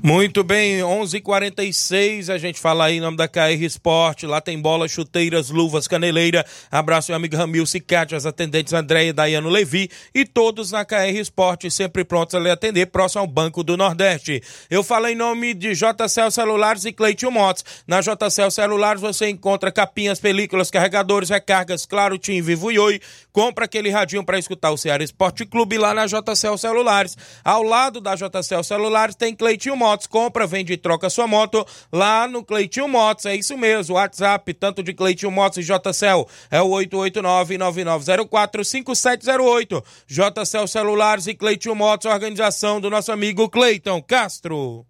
Muito bem, 11:46 h 46 a gente fala aí em nome da KR Esporte, lá tem bola, chuteiras, luvas, caneleira, abraço meu amigo Ramil Cicate, as atendentes Andréia e Daiano Levi e todos na KR Esporte, sempre prontos a lhe atender, próximo ao Banco do Nordeste. Eu falo em nome de JCL Celulares e Cleiton Motos, na JCL Celulares você encontra capinhas, películas, carregadores, recargas, claro, Tim, Vivo e Oi, compra aquele radinho para escutar o Ceará Esporte Clube lá na JCL Celulares, ao lado da JCL Celulares tem Cleiton Motos, Motos, compra, vende e troca sua moto lá no Cleitinho Motos, é isso mesmo, WhatsApp, tanto de Cleitinho Motos e JCL, é o 889-9904-5708, JCL Celulares e Cleitinho Motos, organização do nosso amigo Cleiton Castro.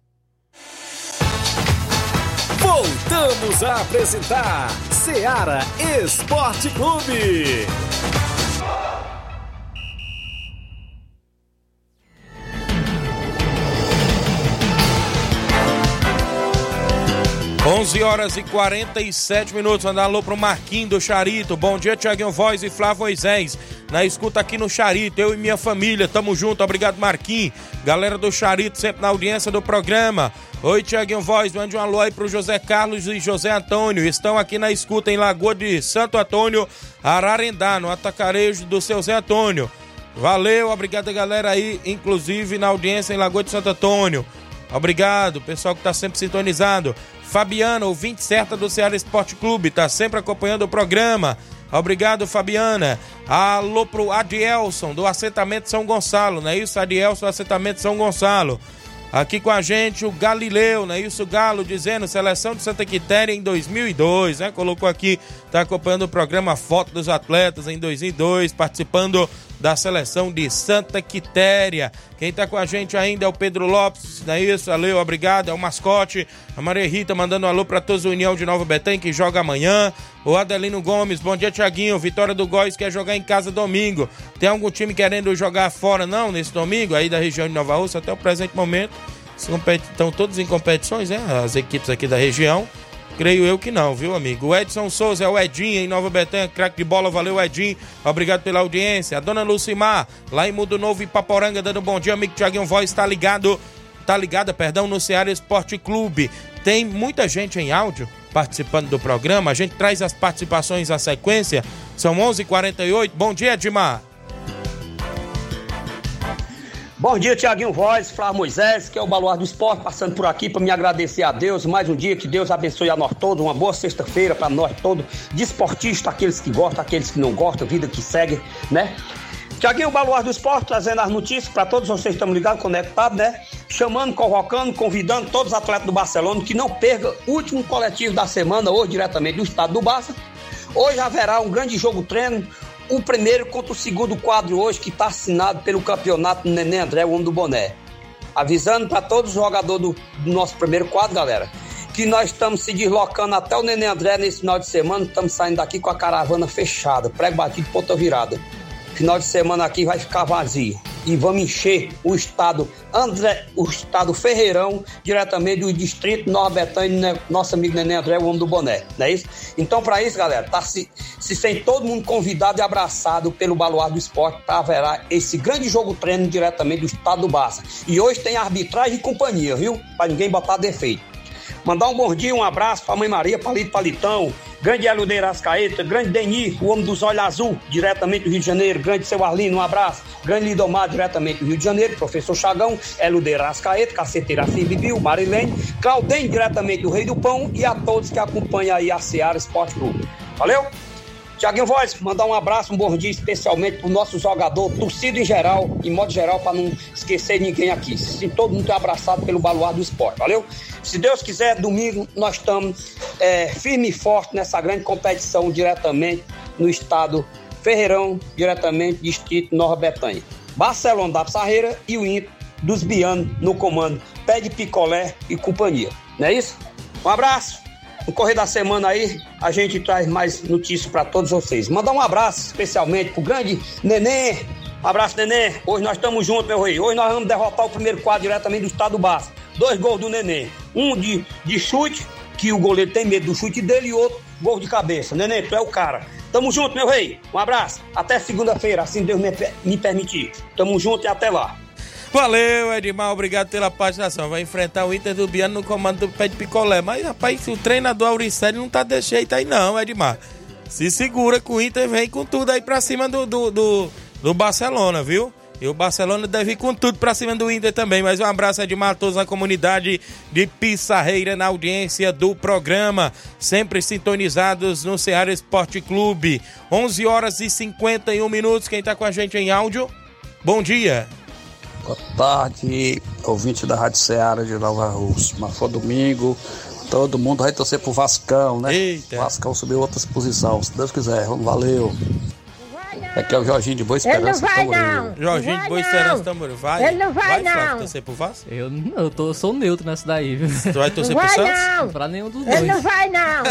Voltamos a apresentar Seara Esporte Clube.
11 horas e 47 minutos. Mandar alô pro Marquinho do Charito. Bom dia, Tiaguinho Voz e Flávio Moisés. Na escuta aqui no Charito, eu e minha família. Tamo junto. Obrigado, Marquinho. Galera do Charito, sempre na audiência do programa. Oi, Tiaguinho Voz. Mande um alô aí pro José Carlos e José Antônio. Estão aqui na escuta em Lagoa de Santo Antônio, Ararendá, no atacarejo do seu Zé Antônio. Valeu, obrigado, galera aí, inclusive na audiência em Lagoa de Santo Antônio. Obrigado, pessoal que está sempre sintonizado. Fabiana, ouvinte certa do Ceará Esporte Clube, tá sempre acompanhando o programa. Obrigado, Fabiana. Alô pro Adielson, do assentamento São Gonçalo, não é isso? Adielson, do assentamento São Gonçalo. Aqui com a gente o Galileu, né? Isso Galo dizendo seleção de Santa Quitéria em 2002, né? Colocou aqui, tá acompanhando o programa Foto dos Atletas em 2002, participando da seleção de Santa Quitéria. Quem tá com a gente ainda é o Pedro Lopes, não é isso? Valeu, obrigado. É o mascote. A Maria Rita mandando um alô para todos o União de Nova Betém que joga amanhã. O Adelino Gomes, bom dia, Tiaguinho. Vitória do Góis quer jogar em casa domingo. Tem algum time querendo jogar fora, não, nesse domingo, aí da região de Nova Rússia, até o presente momento. Estão todos em competições, né? As equipes aqui da região. Creio eu que não, viu, amigo? O Edson Souza é o Edinho em Nova Betânia, craque de bola, valeu, Edinho. Obrigado pela audiência. A dona Lucimar, lá em Mudo Novo, Ipaporanga, dando um bom dia, amigo Tiaguinho Voz, tá ligado, tá ligada, perdão, no Ceará Esporte Clube. Tem muita gente em áudio participando do programa, a gente traz as participações à sequência, são 11:48. Bom dia, Edmar.
Bom dia, Tiaguinho Voz, Flávio Moisés, que é o Baluar do Esporte, passando por aqui para me agradecer a Deus. Mais um dia, que Deus abençoe a nós todos. Uma boa sexta-feira para nós todos, desportistas, aqueles que gostam, aqueles que não gostam, vida que segue, né? Tiaguinho, Baluar do Esporte, trazendo as notícias para todos vocês que estão ligados, conectados, né? Chamando, convocando, convidando todos os atletas do Barcelona que não percam o último coletivo da semana, hoje diretamente do estado do Barça. Hoje haverá um grande jogo treino, o primeiro contra o segundo quadro hoje, que está assinado pelo campeonato Nenê André, o homem do boné. Avisando para todos os jogadores do, do nosso primeiro quadro, galera, que nós estamos se deslocando até o Nenê André nesse final de semana, estamos saindo daqui com a caravana fechada, prego batido, ponta virada. Final de semana aqui vai ficar vazio. E vamos encher o estado André, o estado Ferreirão, diretamente do distrito Betânia, né? nosso amigo Nenê André, o homem do boné, não é isso? Então, para isso, galera, tá se, se sente todo mundo convidado e abraçado pelo Baluar do Esporte para haverá esse grande jogo treino diretamente do estado do Barça. E hoje tem arbitragem e companhia, viu? Para ninguém botar defeito. Mandar um bom dia, um abraço pra Mãe Maria, Palito Palitão, grande Eludeiro Ascaeta, grande Deni, o homem dos olhos azul, diretamente do Rio de Janeiro, grande seu Arlino, um abraço, grande Lidomar, diretamente do Rio de Janeiro, professor Chagão, Eludeiro Ascaeta, Caceteira Bibiu, Marilene, Claudem, diretamente do Rei do Pão. E a todos que acompanham aí a Seara Esporte Clube. Valeu? Tiaguinho Voz, mandar um abraço, um bom dia especialmente pro nosso jogador, torcido em geral, em modo geral, para não esquecer ninguém aqui. Se todo mundo é abraçado pelo baluar do esporte, valeu? Se Deus quiser, domingo nós estamos é, firme e forte nessa grande competição diretamente no estado Ferreirão, diretamente distrito Nova Betânia. Barcelona da Pissarreira e o Inter dos Bianos no comando. Pé de picolé e companhia. Não é isso? Um abraço! No correr da semana aí, a gente traz mais notícias para todos vocês. Mandar um abraço especialmente pro grande Nenê. Um abraço, Nenê. Hoje nós estamos juntos, meu rei. Hoje nós vamos derrotar o primeiro quadro diretamente do estado do. Dois gols do Nenê. Um de, de chute, que o goleiro tem medo do chute dele, e outro gol de cabeça. Nenê, tu é o cara. Tamo junto, meu rei. Um abraço. Até segunda-feira, assim Deus me, me permitir. Tamo junto e até lá.
Valeu, Edmar, obrigado pela participação. Vai enfrentar o Inter do Biano no comando do pé de picolé. Mas, rapaz, o treinador Auricélio não tá de jeito aí, não, Edmar. Se segura que o Inter vem com tudo aí pra cima do, do, do, do Barcelona, viu? E o Barcelona deve ir com tudo pra cima do Inter também. Mas um abraço Edmar a todos na comunidade de Pissarreira na audiência do programa. Sempre sintonizados no Ceará Esporte Clube. 11 horas e 51 minutos. Quem tá com a gente em áudio? Bom dia.
Boa tarde, ouvinte da Rádio Ceará de Nova Rússia. Mas foi domingo, todo mundo vai torcer pro Vascão, né?
Eita.
Vascão subiu outra posição, se Deus quiser. Valeu. Aqui é o Jorginho de Boa Esperança.
Ele não vai, não.
Jorginho de Boa
vai,
Esperança. Tamboril. Vai.
Ele não vai, não.
Flávio, torcer pro Vasco?
Eu não, eu tô, sou neutro nessa daí, viu?
Tu vai torcer
Não
pro
vai,
Santos?
não.
Pra nenhum dos
Ele
dois.
não vai, não.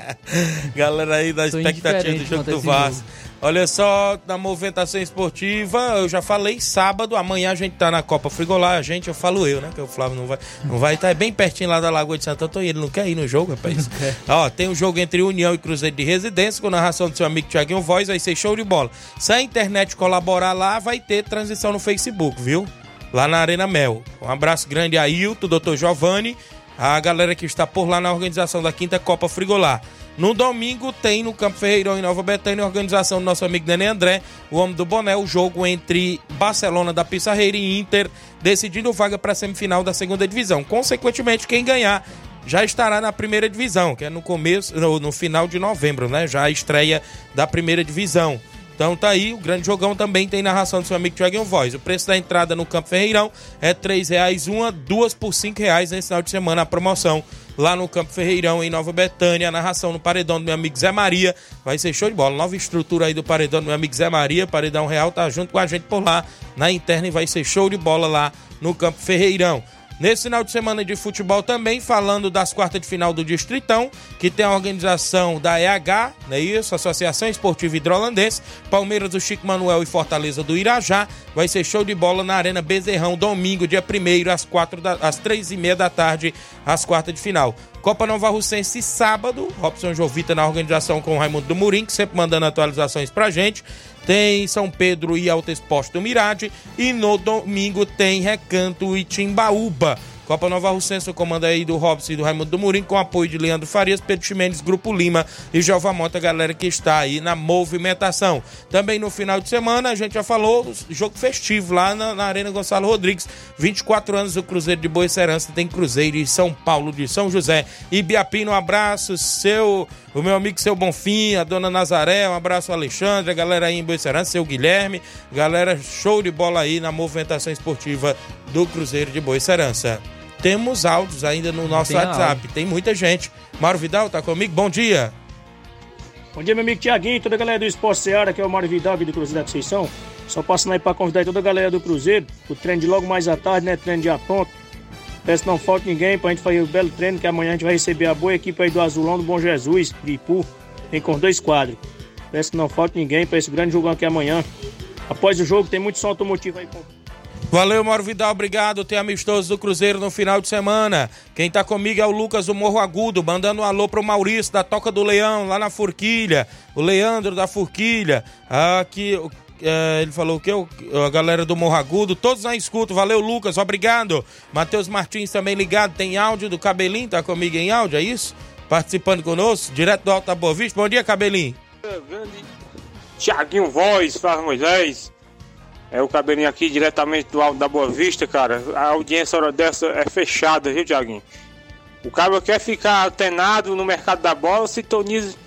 Galera aí da expectativa do jogo do Vasco.
jogo.
Olha só, na movimentação esportiva, eu já falei sábado, amanhã a gente tá na Copa Frigolar, a gente, eu falo eu, né? Que o Flávio não vai não vai estar é bem pertinho lá da Lagoa de Santo Antônio, ele não quer ir no jogo, rapaz. Ó, tem um jogo entre União e Cruzeiro de Residência, com narração do seu amigo Thiaguinho Voz, vai ser show de bola. Se a internet colaborar lá, vai ter transmissão no Facebook, viu? Lá na Arena Mel. Um abraço grande a Hilton, doutor Giovanni, a galera que está por lá na organização da quinta Copa Frigolar. No domingo tem no Campo Ferreirão em Nova Betânia organização do nosso amigo Nenê André, o homem do boné, o jogo entre Barcelona da Pissarreira e Inter, decidindo vaga para a semifinal da segunda divisão. Consequentemente, quem ganhar já estará na primeira divisão, que é no começo, no, no final de novembro, né? Já a estreia da primeira divisão. Então tá aí, o grande jogão também tem narração do seu amigo Thiaguinho Voz. O preço da entrada no Campo Ferreirão é R$ 3,00 uma, duas por R$ reais nesse final de semana a promoção lá no Campo Ferreirão, em Nova Betânia. A narração no paredão do meu amigo Zé Maria. Vai ser show de bola. Nova estrutura aí do paredão do meu amigo Zé Maria. Paredão Real tá junto com a gente por lá na interna e vai ser show de bola lá no Campo Ferreirão. Nesse final de semana de futebol também, falando das quartas de final do Distritão, que tem a organização da EH, não é isso? Associação Esportiva Hidrolandense, Palmeiras do Chico Manuel e Fortaleza do Irajá. Vai ser show de bola na Arena Bezerrão, domingo, dia 1 às, às três e meia da tarde, às quartas de final. Copa Nova Russense, sábado, Robson Jovita na organização com o Raimundo do Murim, que sempre mandando atualizações pra gente. Tem São Pedro e Alto Exposto do Mirade. E no domingo tem Recanto e Timbaúba. Copa Nova Russense, o comando aí do Robson e do Raimundo do Murim, com apoio de Leandro Farias, Pedro Ximenes, Grupo Lima e Jova Mota, galera que está aí na movimentação. Também no final de semana, a gente já falou, jogo festivo lá na, na Arena Gonçalo Rodrigues. 24 anos, o Cruzeiro de Boa Serança tem Cruzeiro de São Paulo de São José. E Biapino, um abraço, seu, o meu amigo seu Bonfim, a dona Nazaré, um abraço Alexandre, a galera aí em Boa Serança, seu Guilherme, galera show de bola aí na movimentação esportiva do Cruzeiro de Boa Serança. Temos áudios ainda no nosso
Tem
WhatsApp,
áudio.
tem muita gente. Mauro Vidal tá comigo, bom dia.
Bom dia, meu amigo Tiaguinho, toda a galera do Esporte Seara, que é o Mário Vidal aqui do Cruzeiro da Conceição. Só passando aí para convidar toda a galera do Cruzeiro, o treino de logo mais à tarde, né? Treino de pronto. Peço que não falte ninguém pra gente fazer o belo treino, que amanhã a gente vai receber a boa equipe aí do Azulão do Bom Jesus, de Ipu, vem com dois quadros. Peço que não falte ninguém para esse grande jogão aqui amanhã. Após o jogo, tem muito som automotivo aí. com-
Valeu, Mauro Vidal, obrigado. Tem amistoso do Cruzeiro no final de semana. Quem tá comigo é o Lucas do Morro Agudo, mandando um alô pro Maurício da Toca do Leão, lá na Forquilha. O Leandro da Forquilha. Aqui, é, ele falou quê? O- A galera do Morro Agudo, todos na escuta. Valeu, Lucas, obrigado. Matheus Martins também ligado, tem áudio do Cabelinho, tá comigo em áudio, é isso? Participando conosco, direto do Alto da Boa Vista. Bom dia, Cabelinho.
Tiaguinho Voz, Flávio Moisés. É o cabelinho aqui diretamente do Alto da Boa Vista, cara. A audiência hora dessa é fechada, viu, Tiaguinho? O cara quer ficar antenado no mercado da bola, sintonize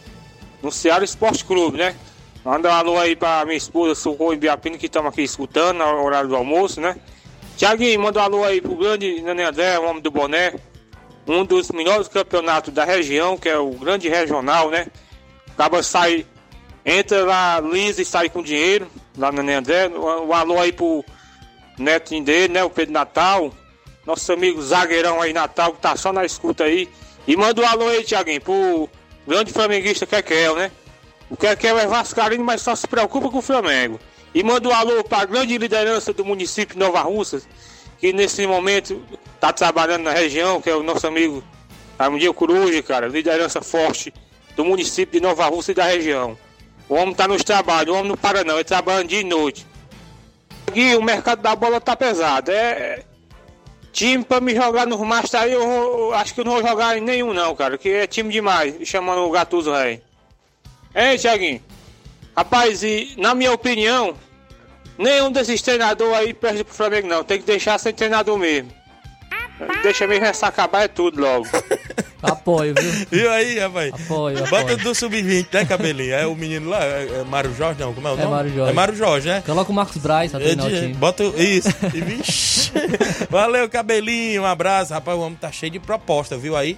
no Ceará Esporte Clube, né? Manda um alô aí pra minha esposa, Socorro e Biapino, que estamos aqui escutando no horário do almoço, né? Tiaguinho, manda um alô aí pro grande Nenê André, o homem do boné. Um dos melhores campeonatos da região, que é o grande regional, né? Acaba sai, entra lá lisa e sai com dinheiro, lá no Nenê André. Um alô aí pro netinho dele, né? O Pedro Natal. Nosso amigo zagueirão aí, Natal, que tá só na escuta aí. E manda um alô aí, Tiaguinho, pro grande flamenguista Kekel, né? O Kekel é vascaíno, mas só se preocupa com o Flamengo. E manda um alô pra grande liderança do município de Nova Russas, que nesse momento tá trabalhando na região, que é o nosso amigo Raimundinho Coruja, cara, liderança forte do município de Nova Russa e da região. O homem tá nos trabalhos, o homem não para não, ele trabalha dia e noite. Aqui o mercado da bola tá pesado. É. Time pra me jogar nos Master aí, eu, eu acho que eu não vou jogar em nenhum não, cara. Que é time demais, chamando o Gatuso Rei. Hein, Thiaguinho? Rapaz, e na minha opinião, nenhum desses treinadores aí perde pro Flamengo não. Tem que deixar sem treinador mesmo. Deixa mesmo essa acabar é tudo logo.
Apoio, viu?
Viu aí, rapaz?
Apoio,
Bota
apoio.
do Sub-20, né, Cabelinho? É o menino lá, é é Mário Jorge, não, como é o
É
nome?
Mário Jorge.
É Mário Jorge, né?
Coloca o Marcos Braz pra
É
treinar
de-. Bota isso. E, vixe. Valeu, cabelinho. Um abraço. Rapaz, o homem tá cheio de proposta, viu aí?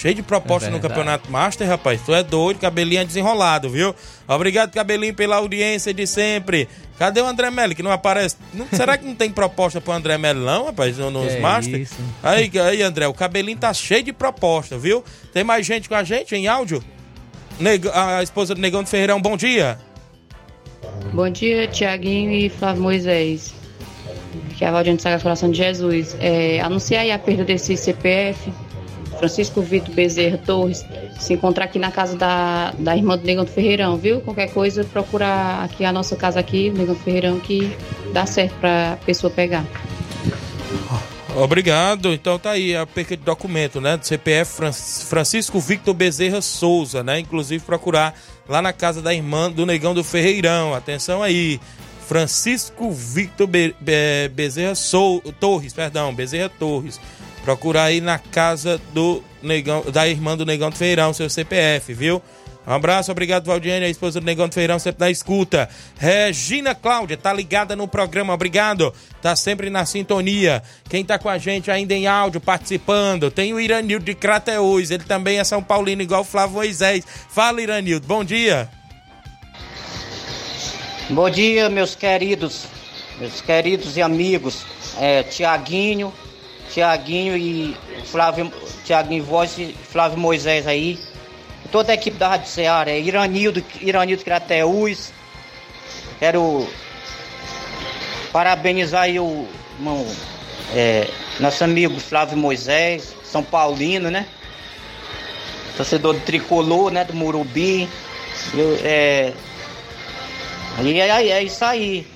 Cheio de proposta
É
no. Campeonato Master, rapaz. Tu é doido, cabelinho é desenrolado, viu? Obrigado, cabelinho, pela audiência de sempre. Cadê o André Melli, que não aparece? Não- será que não tem proposta pro André Melli, não, rapaz, no- nos
Que
Master?
isso.
Aí, aí, André, o cabelinho tá cheio de proposta, viu? Tem mais gente com a gente em áudio? Neg- a esposa do Negão do Ferreirão, bom dia.
Bom dia, Tiaguinho e Flávio Moisés. Que é a Valdiane Sagrado Coração de Jesus. É, anunciar aí a perda desse CPF. Francisco Vitor Bezerra Torres. Se encontrar aqui na casa da, da irmã do Negão do Ferreirão, viu? Qualquer coisa, procurar aqui a nossa casa aqui, Negão do Ferreirão, que dá certo pra pessoa pegar.
Obrigado. Então tá aí a perca de documento, né? Do CPF Fran- Francisco Victor Bezerra Souza, né? Inclusive procurar lá na casa da irmã do Negão do Ferreirão. Atenção aí. Francisco Victor Be- Be- Bezerra Sou Torres, perdão, Bezerra Torres. Procurar aí na casa do Negão, da irmã do Negão do Ferreirão, seu CPF, viu? Um abraço, obrigado, Valdiane, a esposa do Negão do Feirão, sempre na escuta. Regina Cláudia, tá ligada no programa, obrigado. Tá sempre na sintonia. Quem tá com a gente ainda em áudio, participando, tem o Iranildo de Crateús, ele também é São Paulino, igual o Flávio Moisés. Fala, Iranildo, bom dia.
Bom dia, meus queridos, meus queridos e amigos. É, Tiaguinho, Tiaguinho e Flávio, Tiaguinho Voz e Flávio Moisés aí. Toda a equipe da Rádio Ceará, é Iranildo, Iranildo Crateús. Quero parabenizar aí o irmão, é, nosso amigo Flávio Moisés, São Paulino, né? Torcedor do Tricolor, né? Do Murubi. Eu, é, e é, é isso aí.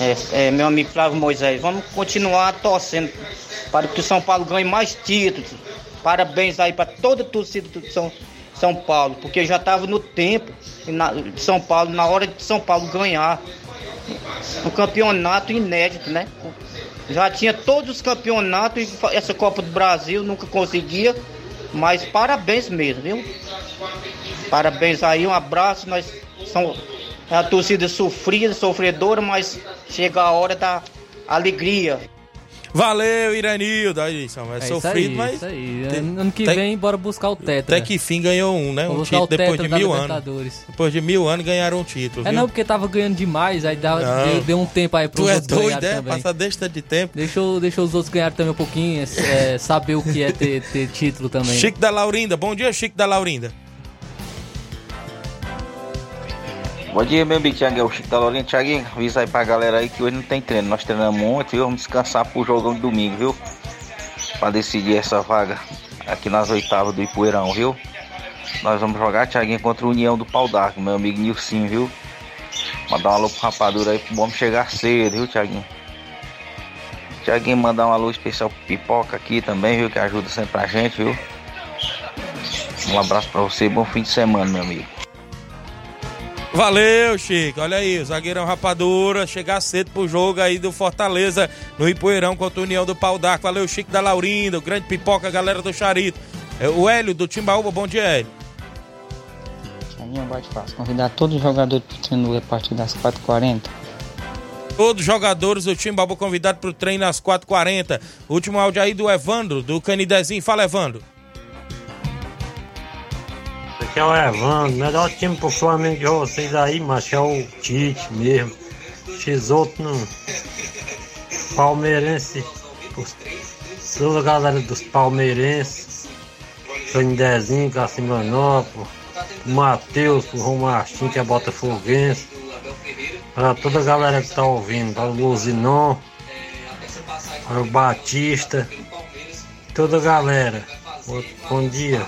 É, é, meu amigo Flávio Moisés, vamos continuar torcendo para que o São Paulo ganhe mais títulos. Parabéns aí para toda a torcida do São, São Paulo, porque já estava no tempo de São Paulo, na hora de São Paulo ganhar um campeonato inédito, né? Já tinha todos os campeonatos e essa Copa do Brasil nunca conseguia, mas parabéns mesmo, viu? Parabéns aí, um abraço, nós somos a torcida sofrida, sofredora, mas chega a hora da alegria.
Valeu, Iranildo. Aí, Samuel, é,
É
sofrido,
isso aí,
mas.
isso aí.
Tem-
Ano que
tem-
vem, bora buscar o tetra.
Até que fim ganhou um, né?
Vou
Um título depois de mil anos. Depois de mil anos ganharam um título.
É
viu?
não, porque tava ganhando demais, aí dá,
Não.
deu, deu um tempo aí pros
Tu é doido, é?
também.
Passar desse tanto de tempo.
Deixa, eu- deixa os outros ganharem também um pouquinho, é, saber o que é ter, ter título também.
Chico da Laurinda. Bom dia, Chico da Laurinda.
Bom dia, meu amigo Thiago, é o Chico da Lourinha. Thiaguinho, avisa aí pra galera aí que hoje não tem treino. Nós treinamos ontem, viu? Vamos descansar pro jogão de domingo, viu? Pra decidir essa vaga aqui nas oitavas do Ipueirão, viu? Nós vamos jogar, Thiaguinho, contra o União do Pau d'Arco, meu amigo Nilcinho, viu? Mandar um alô pro rapadura aí pro homem chegar cedo, viu, Thiaguinho? Thiaguinho, mandar um alô especial pro Pipoca aqui também, viu? Que ajuda sempre a gente, viu? Um abraço pra você, bom fim de semana, meu amigo.
Valeu, Chico. Olha aí, zagueirão Rapadura chegar cedo pro jogo aí do Fortaleza no Ipoeirão contra a União do Pau d'Arco. Valeu, Chico da Laurinda, o grande pipoca, a galera do Charito. É, O Hélio do Timbaúba, bom dia, Hélio.
Tiaguinho, bate fácil. Convidar todos os jogadores para o treino a partir das 4h40.
Todos os jogadores do Timbaúba convidados pro treino às 4h40. Último áudio aí do Evandro, do Canidezinho. Fala, Evandro.
Aqui é o Evandro, melhor time pro Flamengo de vocês aí, mas é o Tite mesmo. Outros não. Palmeirense, toda a galera dos palmeirenses, Canidezinho, Cacimanópolis, Matheus, o Romartim, que é botafoguense, para toda a galera que tá ouvindo, para o Luzinon, para o Batista, toda a galera. Bom dia.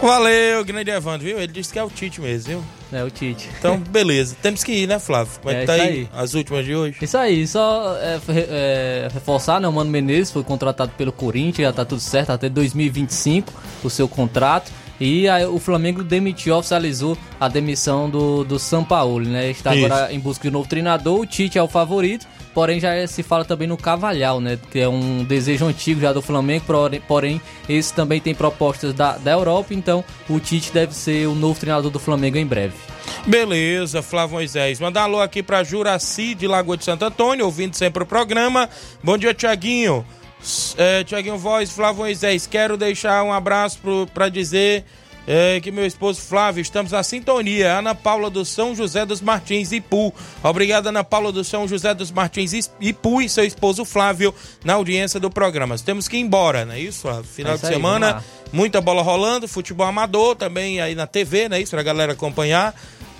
Valeu, grande Evandro, viu? Ele disse que é o Tite mesmo, viu?
É o Tite.
Então, beleza. Temos que ir, né, Flávio? Como é que
É
tá
isso
aí,
aí.
as últimas de hoje?
Isso aí, só é, é, reforçar, né? O Mano Menezes foi contratado pelo Corinthians, já tá tudo certo, até 2025 o seu contrato. E aí, o Flamengo demitiu, oficializou a demissão do, do Sampaoli, né? Está
Isso.
agora em busca de novo treinador. O Tite é o favorito, porém já se fala também no Cavalhal, né? Que é um desejo antigo já do Flamengo, porém, esse também tem propostas da, da Europa, então o Tite deve ser o novo treinador do Flamengo em breve.
Beleza, Flávio Moisés. Mandar alô aqui pra Juraci de Lagoa de Santo Antônio, ouvindo sempre o programa. Bom dia, Tiaguinho. É, Tiaguinho Voz, Flávio Moisés. Quero deixar um abraço pro, pra dizer é, que meu esposo Flávio, estamos na sintonia. Ana Paula do São José dos Martins, Ipu. Obrigado, Ana Paula do São José dos Martins, Ipu e seu esposo Flávio na audiência do programa. Temos que ir embora, não é isso? Final
É isso
de
aí,
semana. Muita bola rolando, futebol amador também aí na TV, né? Isso pra galera acompanhar.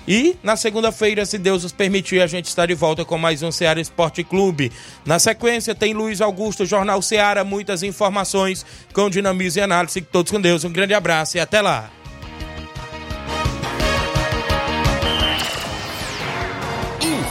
E na segunda-feira, se Deus nos permitir, a gente está de volta com mais um Ceará Esporte Clube. Na sequência, tem Luiz Augusto, Jornal Ceará, muitas informações com dinamismo e análise. Todos com Deus. Um grande abraço e até lá.